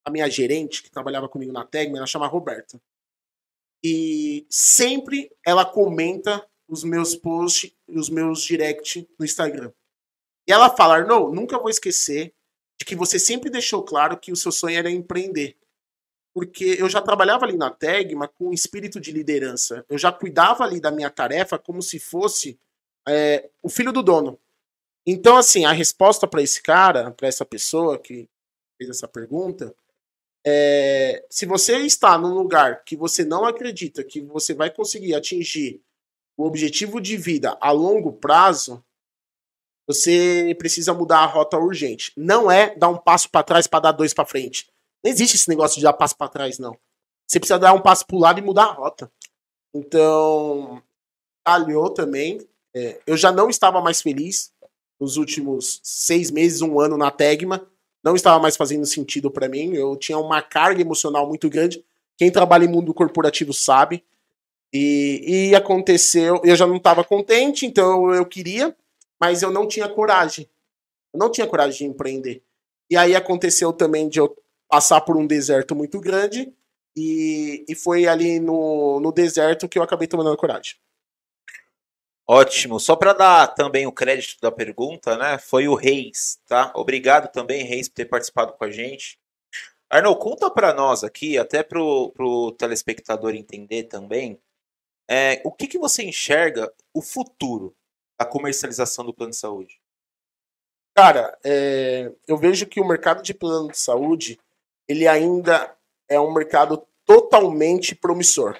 a minha gerente, que trabalhava comigo na Tegma, ela chama Roberta. E sempre ela comenta os meus posts e os meus direct no Instagram. E ela fala, Arnou, nunca vou esquecer de que você sempre deixou claro que o seu sonho era empreender. Porque eu já trabalhava ali na Tegma com espírito de liderança. Eu já cuidava ali da minha tarefa como se fosse é, o filho do dono. Então, assim, a resposta para esse cara, para essa pessoa que fez essa pergunta, é, se você está num lugar que você não acredita que você vai conseguir atingir o objetivo de vida a longo prazo, você precisa mudar a rota urgente. Não é dar um passo para trás para dar dois para frente. Não existe esse negócio de dar passo para trás, não. Você precisa dar um passo para o lado e mudar a rota. Então, calhou também. É, eu já não estava mais feliz nos últimos seis meses, um ano na Tegma não estava mais fazendo sentido para mim. Eu tinha uma carga emocional muito grande. Quem trabalha em mundo corporativo sabe. E, e aconteceu, eu já não estava contente, então eu queria, mas eu não tinha coragem. Eu não tinha coragem de empreender. E aí aconteceu também de eu passar por um deserto muito grande, e, e foi ali no, no deserto que eu acabei tomando coragem. Ótimo. Só para dar também o crédito da pergunta, né? Foi o Reis, tá? Obrigado também, Reis, por ter participado com a gente. Arnold, conta para nós aqui, até para o telespectador entender também, é, o que, que você enxerga o futuro da comercialização do plano de saúde? Cara, é, eu vejo que o mercado de plano de saúde ele ainda é um mercado totalmente promissor.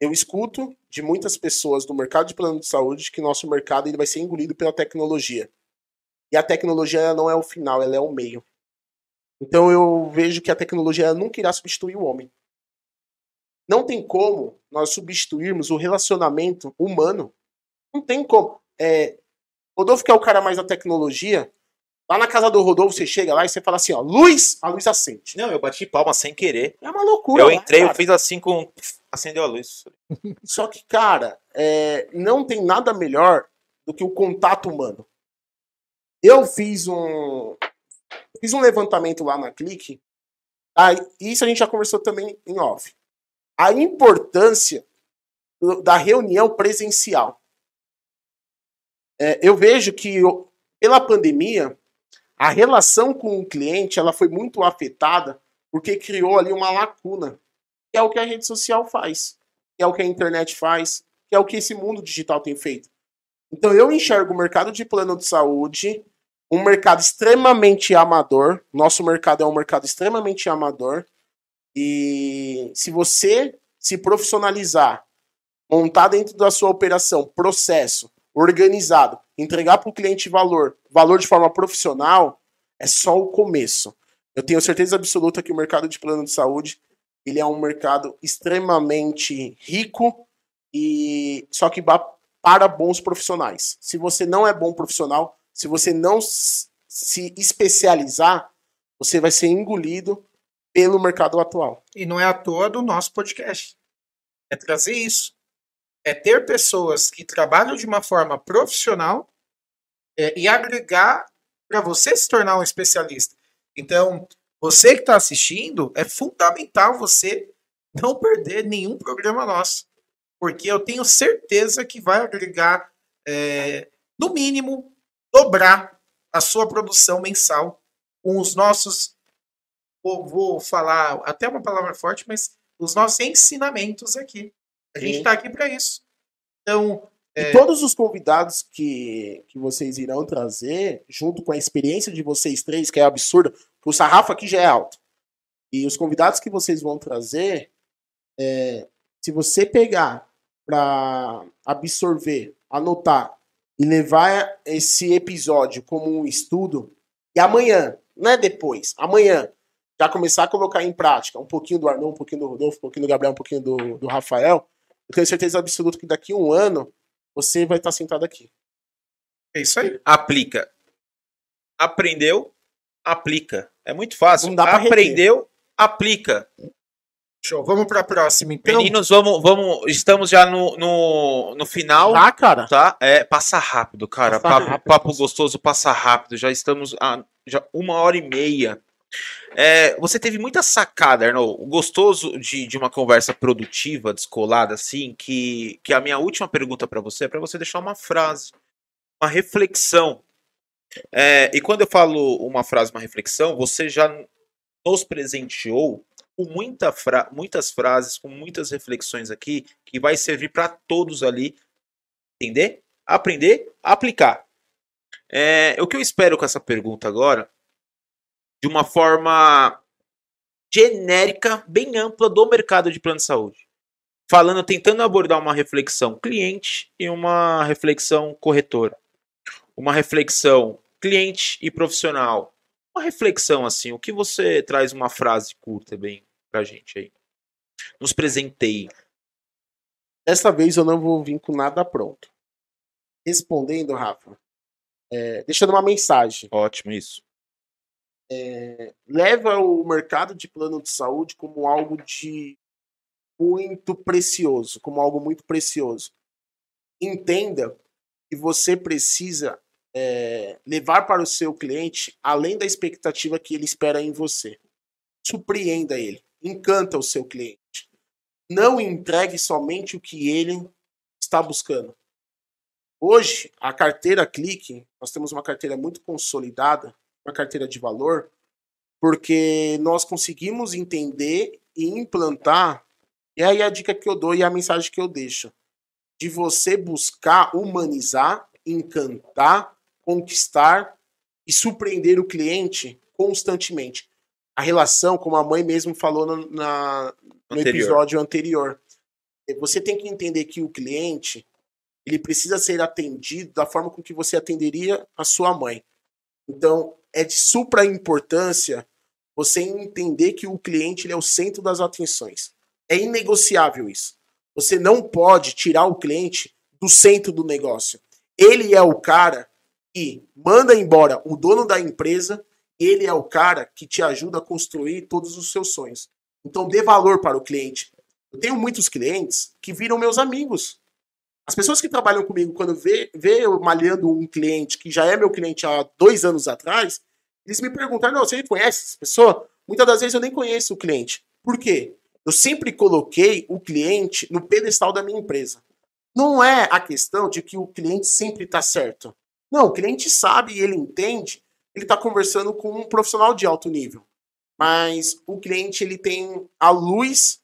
Eu escuto de muitas pessoas do mercado de plano de saúde que nosso mercado ele vai ser engolido pela tecnologia. E a tecnologia não é o final, ela é o meio. Então eu vejo que a tecnologia nunca irá substituir o homem. Não tem como nós substituirmos o relacionamento humano. Não tem como. É, Rodolfo, que é o cara mais da tecnologia, Lá na casa do Rodolfo, você chega lá e você fala assim, ó, luz, a luz acende. Não, eu bati palma sem querer. É uma loucura. Eu lá, entrei, cara. eu fiz assim com. Acendeu a luz. Só que, cara, é, não tem nada melhor do que o contato humano. Eu fiz um. Fiz um levantamento lá na Clique. Isso a gente já conversou também em off. A importância da reunião presencial. É, eu vejo que pela pandemia, a relação com o cliente ela foi muito afetada porque criou ali uma lacuna, que é o que a rede social faz, que é o que a internet faz, que é o que esse mundo digital tem feito. Então eu enxergo o mercado de plano de saúde um mercado extremamente amador. Nosso mercado é um mercado extremamente amador. E se você se profissionalizar, montar dentro da sua operação processo, organizado, entregar para o cliente valor, valor de forma profissional, é só o começo. Eu tenho certeza absoluta que o mercado de plano de saúde ele é um mercado extremamente rico e só que para bons profissionais. Se você não é bom profissional, se você não se especializar, você vai ser engolido pelo mercado atual. E não é à toa do nosso podcast. É trazer isso é ter pessoas que trabalham de uma forma profissional é, e agregar para você se tornar um especialista. Então, você que está assistindo, é fundamental você não perder nenhum programa nosso. Porque eu tenho certeza que vai agregar, é, no mínimo, dobrar a sua produção mensal com os nossos. Vou, vou falar até uma palavra forte, mas os nossos ensinamentos aqui. A gente está aqui para isso. Então. É... E todos os convidados que, que vocês irão trazer, junto com a experiência de vocês três, que é absurda, o sarrafo aqui já é alto. E os convidados que vocês vão trazer, é, se você pegar para absorver, anotar e levar esse episódio como um estudo, e amanhã, não é depois, amanhã, já começar a colocar em prática um pouquinho do Arnon, um pouquinho do Rodolfo, um pouquinho do Gabriel, um pouquinho do, do Rafael, eu tenho certeza absoluta que daqui a um ano você vai estar sentado aqui. É isso aí. Aplica. Aprendeu, aplica. É muito fácil. Aprendeu, aplica. Show. Vamos para a próxima, então. Meninos, vamos, vamos. Estamos já no, no, no final. Ah, cara. Tá? É, passa rápido, cara. Passa papo, rápido. papo gostoso, passa rápido. Já estamos a já uma hora e meia. É, você teve muita sacada, Arnold. Gostoso de, de uma conversa produtiva, descolada, assim, que, que a minha última pergunta para você é para você deixar uma frase, uma reflexão. É, e quando eu falo uma frase, uma reflexão, você já nos presenteou com muita fra muitas frases, com muitas reflexões aqui, que vai servir para todos ali entender, aprender, aplicar. É, o que eu espero com essa pergunta agora, de uma forma genérica, bem ampla do mercado de plano de saúde. Falando, tentando abordar uma reflexão cliente e uma reflexão corretora. Uma reflexão cliente e profissional. Uma reflexão assim, o que você traz uma frase curta bem pra gente aí? Nos presenteie. Dessa vez eu não vou vir com nada pronto. Respondendo, Rafa, é, deixando uma mensagem. Ótimo isso. É, leva o mercado de plano de saúde como algo de muito precioso, como algo muito precioso. Entenda que você precisa é, levar para o seu cliente além da expectativa que ele espera em você. Surpreenda ele, encanta o seu cliente. Não entregue somente o que ele está buscando. Hoje, a carteira Clique, nós temos uma carteira muito consolidada, uma carteira de valor, porque nós conseguimos entender e implantar, e aí a dica que eu dou e a mensagem que eu deixo, de você buscar humanizar, encantar, conquistar e surpreender o cliente constantemente. A relação, como a mãe mesmo falou no, na, no Anterior. episódio anterior, você tem que entender que o cliente ele precisa ser atendido da forma com que você atenderia a sua mãe. Então, é de supra importância você entender que o cliente é o centro das atenções. É inegociável isso. Você não pode tirar o cliente do centro do negócio. Ele é o cara que manda embora o dono da empresa, ele é o cara que te ajuda a construir todos os seus sonhos. Então dê valor para o cliente. Eu tenho muitos clientes que viram meus amigos. As pessoas que trabalham comigo, quando vê, vê eu malhando um cliente que já é meu cliente há dois anos atrás, eles me perguntam: não, você conhece essa pessoa? Muitas das vezes eu nem conheço o cliente. Por quê? Eu sempre coloquei o cliente no pedestal da minha empresa. Não é a questão de que o cliente sempre está certo. Não, o cliente sabe e ele entende, ele está conversando com um profissional de alto nível. Mas o cliente ele tem a luz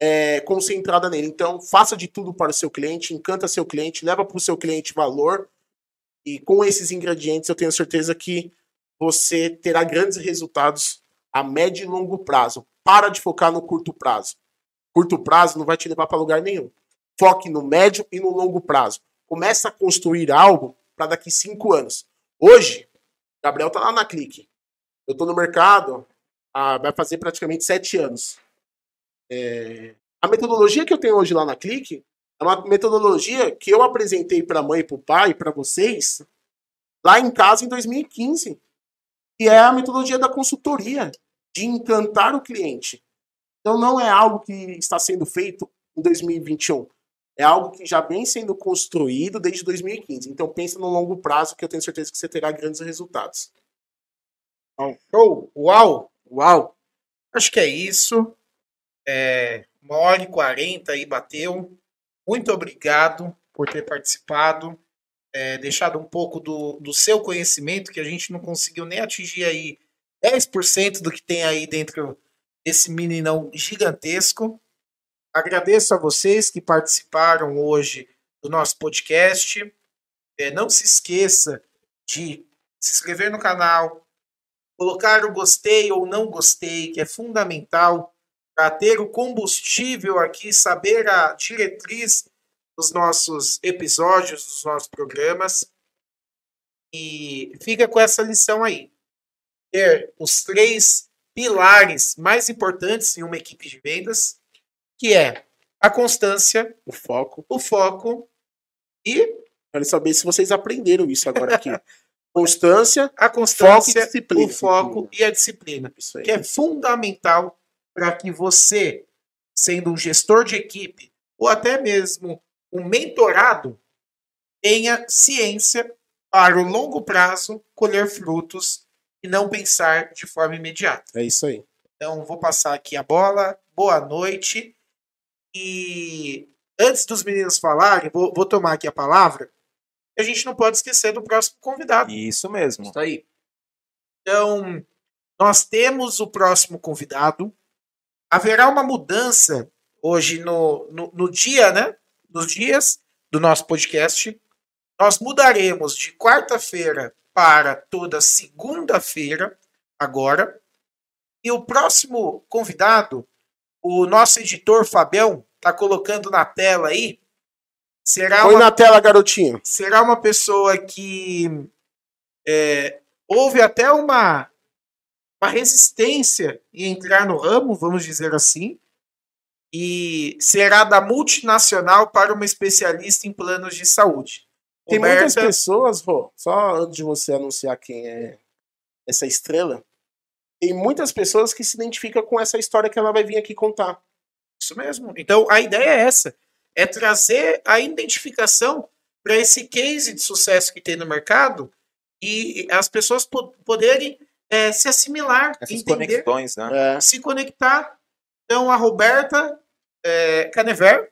é, concentrada nele. Então, faça de tudo para o seu cliente, encanta seu cliente, leva para o seu cliente valor. E com esses ingredientes, eu tenho certeza que você terá grandes resultados a médio e longo prazo. Para de focar no curto prazo. Curto prazo não vai te levar para lugar nenhum. Foque no médio e no longo prazo. Começa a construir algo para daqui cinco anos. Hoje, Gabriel tá lá na Clique. Eu tô no mercado, ah, vai fazer praticamente sete anos. É, a metodologia que eu tenho hoje lá na Clique é uma metodologia que eu apresentei para a mãe, para o pai, para vocês, lá em casa em 2015. E é a metodologia da consultoria, de encantar o cliente. Então não é algo que está sendo feito em 2021. É algo que já vem sendo construído desde 2015. Então pensa no longo prazo que eu tenho certeza que você terá grandes resultados. Show! Uau! Uau! Acho que é isso. É, uma hora e quarenta aí bateu. Muito obrigado por ter participado, é, deixado um pouco do, do seu conhecimento, que a gente não conseguiu nem atingir aí 10% do que tem aí dentro desse meninão gigantesco. Agradeço a vocês que participaram hoje do nosso podcast. É, não se esqueça de se inscrever no canal, colocar o gostei ou não gostei, que é fundamental para ter o combustível aqui, saber a diretriz dos nossos episódios, dos nossos programas. E fica com essa lição aí. Ter os três pilares mais importantes em uma equipe de vendas, que é a constância, O foco. o foco e Quero saber se vocês aprenderam isso agora aqui. Constância, a foco constância, disciplina. o foco e a disciplina. Isso aí. que é fundamental para que você, sendo um gestor de equipe ou até mesmo um mentorado, tenha ciência para o longo prazo colher frutos e não pensar de forma imediata. É isso aí. Então, vou passar aqui a bola. Boa noite. E antes dos meninos falarem, vou, vou tomar aqui a palavra. A gente não pode esquecer do próximo convidado. Isso mesmo. Isso aí. Então, nós temos o próximo convidado. Haverá uma mudança hoje no, no, no dia, né? Nos dias do nosso podcast. nós mudaremos de quarta-feira para toda segunda-feira, agora. E o próximo convidado, o nosso editor Fabião, tá colocando na tela aí. Será Põe uma, na tela, garotinho. será uma pessoa que é, houve até uma, uma resistência em entrar no ramo, vamos dizer assim, e será da multinacional para uma especialista em planos de saúde. Tem muitas Roberta- pessoas, Rô, só antes de você anunciar quem é essa estrela, tem muitas pessoas que se identificam com essa história que ela vai vir aqui contar. Isso mesmo. Então a ideia é essa: é trazer a identificação para esse case de sucesso que tem no mercado e as pessoas po- poderem eh, se assimilar, Essas entender, conexões, né? É, se conectar. Então a Roberta eh, Canever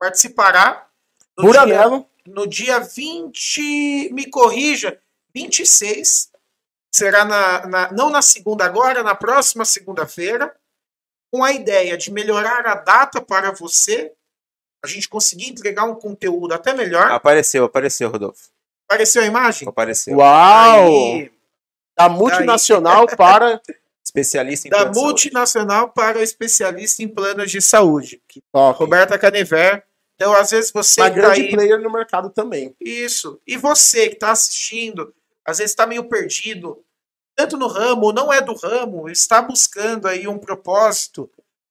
participará no dia, Buranello, no dia 20, me corrija, 26. Será na, na- não na segunda agora, na próxima segunda-feira, com a ideia de melhorar a data para você, a gente conseguir entregar um conteúdo até melhor. Apareceu, apareceu, Rodolfo. Apareceu a imagem? Apareceu. uau! Aí, Da multinacional para. Especialista em da de saúde. multinacional para especialista em planos de saúde. Top. Roberta Canever. Então, às vezes você Uma que tá grande aí player no mercado também. Isso. E você que está assistindo, às vezes está meio perdido, tanto no ramo ou não é do ramo, está buscando aí um propósito,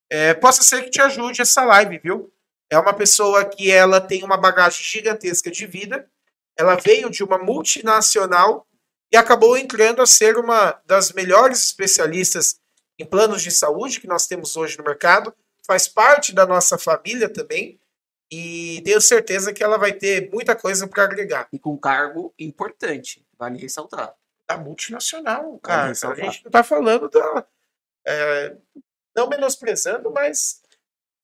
é, possa ser que te ajude essa live, viu? É uma pessoa que ela tem uma bagagem gigantesca de vida, ela veio de uma multinacional e acabou entrando a ser uma das melhores especialistas em planos de saúde que nós temos hoje no mercado, faz parte da nossa família também, e tenho certeza que ela vai ter muita coisa para agregar. E com cargo importante, vale ressaltar. Da multinacional, cara. A ressaltar. gente não tá falando da. é, não menosprezando, mas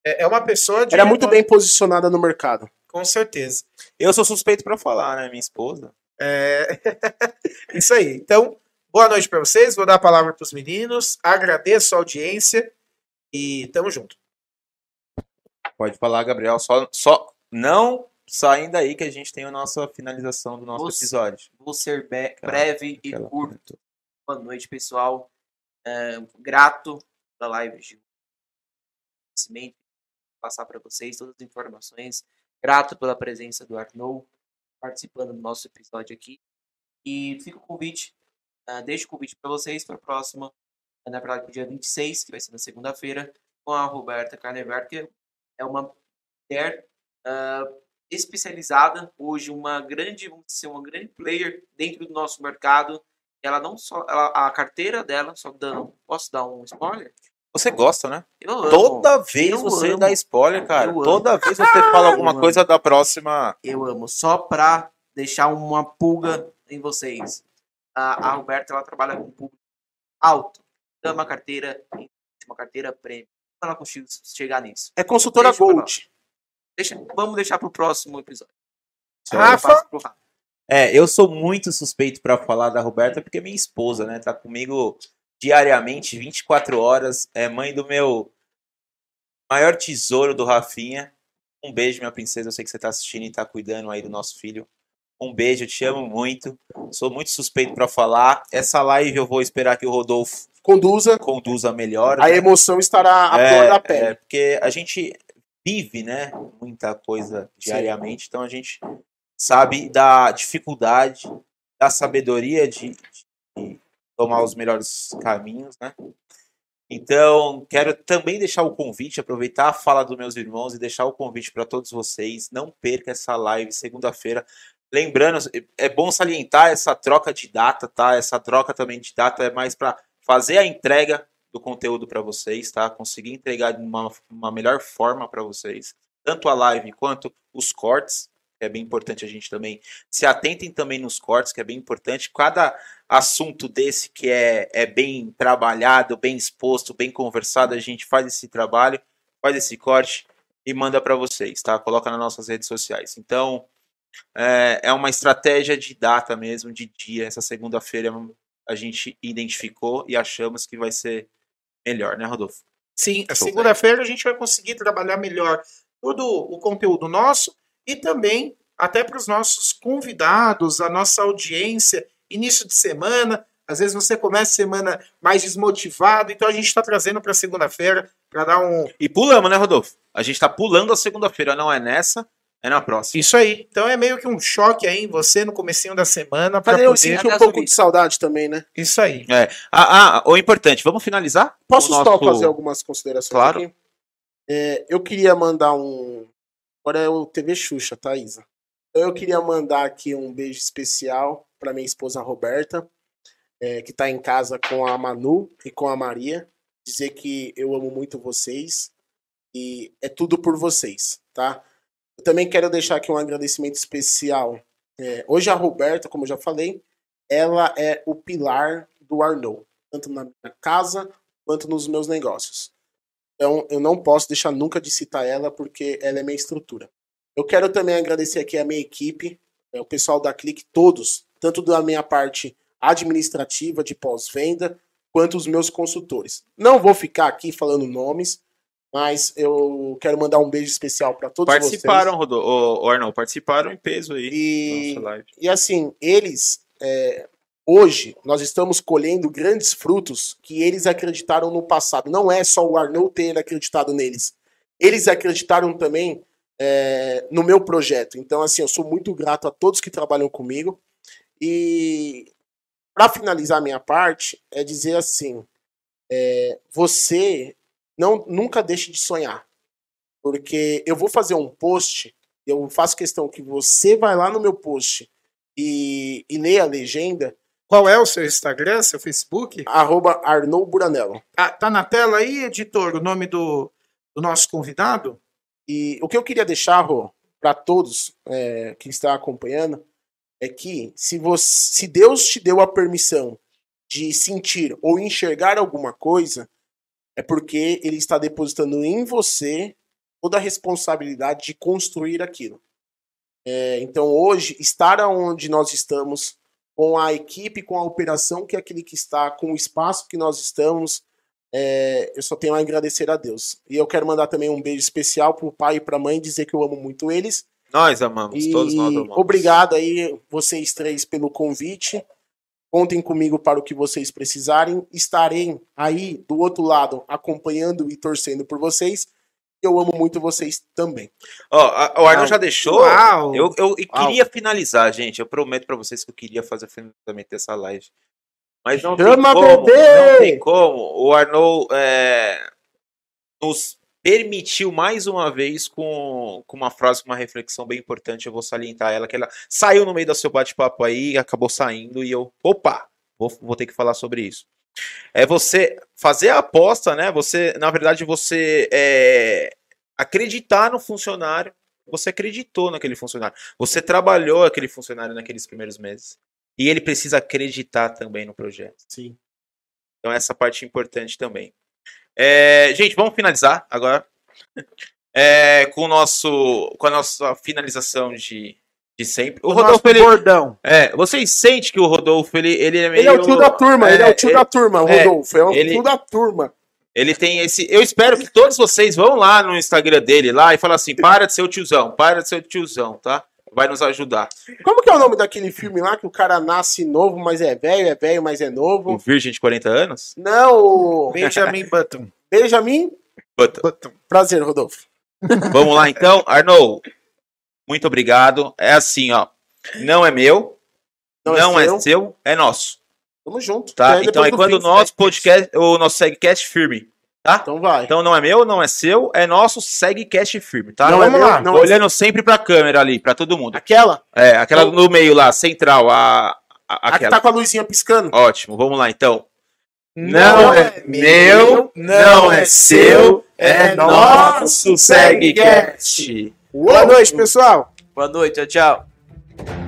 é, é uma pessoa de. Era muito bem posicionada no mercado. Com certeza. Eu sou suspeito pra falar, né? Minha esposa. É... Isso aí. Então, boa noite para vocês. Vou dar a palavra para os meninos. Agradeço a audiência e tamo junto. Pode falar, Gabriel. Só, só não saindo daí que a gente tem a nossa finalização do nosso Você- episódio. Vou ser breve e curto. Boa noite, pessoal. É, grato pela live de conhecimento, passar para vocês todas as informações. Grato pela presença do Arnaud participando do nosso episódio aqui. E fica o convite, ah, deixo o convite para vocês para a próxima, eh, na verdade, dia 26, que vai ser na segunda-feira, com a Roberta Carnevar, que é uma mulher ah, especializada, hoje uma grande, vamos dizer, uma grande player dentro do nosso mercado. Ela não só, ela- a carteira dela, só dando, posso dar um spoiler? Você gosta, né? Eu amo. Toda vez Eu você amo. dá spoiler, cara. Eu amo. Toda vez você fala alguma amo. coisa da próxima. Eu amo. Só pra deixar uma pulga em vocês. A, a Roberta, ela trabalha com público alto. Ama carteira, uma carteira prêmio. Ela conseguiu chegar nisso? É consultora Deixa. Gold. Deixa, vamos deixar pro próximo episódio. Rafa? É, eu sou muito suspeito pra falar da Roberta porque minha esposa, né? Tá comigo diariamente, 24 horas. É mãe do meu maior tesouro do Rafinha. Um beijo, minha princesa. Eu sei que você tá assistindo e tá cuidando aí do nosso filho. Um beijo, eu te amo muito. Sou muito suspeito pra falar. Essa live eu vou esperar que o Rodolfo Conduza. conduza melhor. A né? emoção estará à É, flor da é, pele. porque a gente vive, né, muita coisa diariamente, então a gente sabe da dificuldade, da sabedoria de, de tomar os melhores caminhos, né? Então, quero também deixar o convite, aproveitar a fala dos meus irmãos e deixar o convite para todos vocês. Não perca essa live segunda-feira. Lembrando, é bom salientar essa troca de data, tá? Essa troca também de data é mais para fazer a entrega do conteúdo para vocês, tá? Conseguir entregar de uma, uma melhor forma para vocês, tanto a live quanto os cortes, é bem importante a gente também se atentem também nos cortes, que é bem importante. Cada assunto desse que é, é bem trabalhado, bem exposto, bem conversado, a gente faz esse trabalho, faz esse corte e manda para vocês, tá? Coloca nas nossas redes sociais. Então, é, é uma estratégia de data mesmo, de dia. Essa segunda-feira a gente identificou e achamos que vai ser melhor, né, Rodolfo? Sim, segunda-feira a gente vai conseguir trabalhar melhor todo o conteúdo nosso e também até para os nossos convidados, a nossa audiência, início de semana. Às vezes você começa a semana mais desmotivado, então a gente está trazendo para segunda-feira para dar um. E pulamos, né, Rodolfo? A gente tá pulando a segunda-feira, não é nessa, é na próxima. Isso aí. Então é meio que um choque aí em você no comecinho da semana para Cadê eu poder. senti um pouco de saudade também, né? Isso aí. É. Ah, ah, o importante, vamos finalizar? Posso o só nosso- fazer algumas considerações Claro. aqui? É, eu queria mandar um. Agora é o TV Xuxa, tá, Isa? Então eu queria mandar aqui um beijo especial para minha esposa Roberta, é, que tá em casa com a Manu e com a Maria. Dizer que eu amo muito vocês e é tudo por vocês, tá? Eu também quero deixar aqui um agradecimento especial. É, hoje a Roberta, como eu já falei, ela é o pilar do Arnaud, tanto na minha casa quanto nos meus negócios. Então, eu não posso deixar nunca de citar ela, porque ela é minha estrutura. Eu quero também agradecer aqui a minha equipe, é, o pessoal da Clique, todos, tanto da minha parte administrativa de pós-venda, quanto os meus consultores. Não vou ficar aqui falando nomes, mas eu quero mandar um beijo especial para todos Participaram, Rodolfo, o, o Arnão, participaram em peso aí. vocês. E, e assim, eles, é, hoje, nós estamos colhendo grandes frutos que eles acreditaram no passado. Não é só o Arnaud ter acreditado neles. Eles acreditaram também é, no meu projeto. Então, assim, eu sou muito grato a todos que trabalham comigo. E para finalizar minha parte, é dizer assim: é, você não nunca deixe de sonhar. Porque eu vou fazer um post, eu faço questão que você vai lá no meu post e, e leia a legenda, Qual é o seu Instagram, seu Facebook? arroba Arnaud Buranello. Ah, tá na tela aí, editor, o nome do, do nosso convidado? E o que eu queria deixar, Rô, para todos é, que estão acompanhando, é que se, você, se Deus te deu a permissão de sentir ou enxergar alguma coisa, é porque Ele está depositando em você toda a responsabilidade de construir aquilo. É, então, hoje, estar onde nós estamos, com a equipe, com a operação que é aquele que está, com o espaço que nós estamos, é, eu só tenho a agradecer a Deus. E eu quero mandar também um beijo especial pro pai e pra mãe, dizer que eu amo muito eles. Nós amamos, E todos nós amamos. obrigado aí, vocês três, pelo convite. Contem comigo para o que vocês precisarem. Estarei aí do outro lado, acompanhando e torcendo por vocês. Eu amo muito vocês também. Ó, a- o Arnão Uau. já deixou. Uau! Eu, eu e Uau. queria finalizar, gente. Eu prometo pra vocês que eu queria fazer o finalizamento dessa live. Mas não Chama, tem como. bebê! Não tem como. O Arnold é, nos permitiu mais uma vez com, com uma frase, com uma reflexão bem importante. Eu vou salientar ela, que ela saiu no meio do seu bate-papo aí, acabou saindo e eu, opa, vou, vou ter que falar sobre isso. É você fazer a aposta, né? Você, na verdade, você é, acreditar no funcionário. Você acreditou naquele funcionário. Você trabalhou aquele funcionário naqueles primeiros meses. E ele precisa acreditar também no projeto. Sim. Então essa parte é importante também. É, gente, vamos finalizar agora É, com o nosso com a nossa finalização de, de sempre. O, O Rodolfo, nosso ele, bordão. é, vocês sentem que o Rodolfo ele, ele é meio Ele é o tio da turma, ele é o tio ele- da turma, é, Rodolfo. É, o ele- tio da turma. Ele tem esse. Eu espero que todos vocês vão lá no Instagram dele lá e falem assim: para de ser o tiozão, para de ser o tiozão, tá? Vai nos ajudar. Como que é o nome daquele filme lá que o cara nasce novo, mas é velho, é velho, mas é O novo? Virgem de 40 anos? Não, o Benjamin Button. Benjamin. Puta. Button. Prazer, Rodolfo. Vamos lá então, Arnold. Muito obrigado. É assim, ó. Não é meu, Não, não, é, é, seu. seu, é nosso. Tamo junto. Tá? Aí, Então é do quando o nosso segue. podcast, o nosso segcast firme. Então vai. Então não é meu, não é seu, é nosso segcast firme, tá? Não é Vamos meu, lá. não é Olhando sempre pra câmera ali, pra todo mundo. Aquela, É, aquela Então- no meio lá, central, a, a- a que aquela. tá com a luzinha piscando. Ótimo, vamos lá então. Não é meu, não é seu, é nosso segcast. Boa noite, pessoal. Boa noite, tchau, tchau.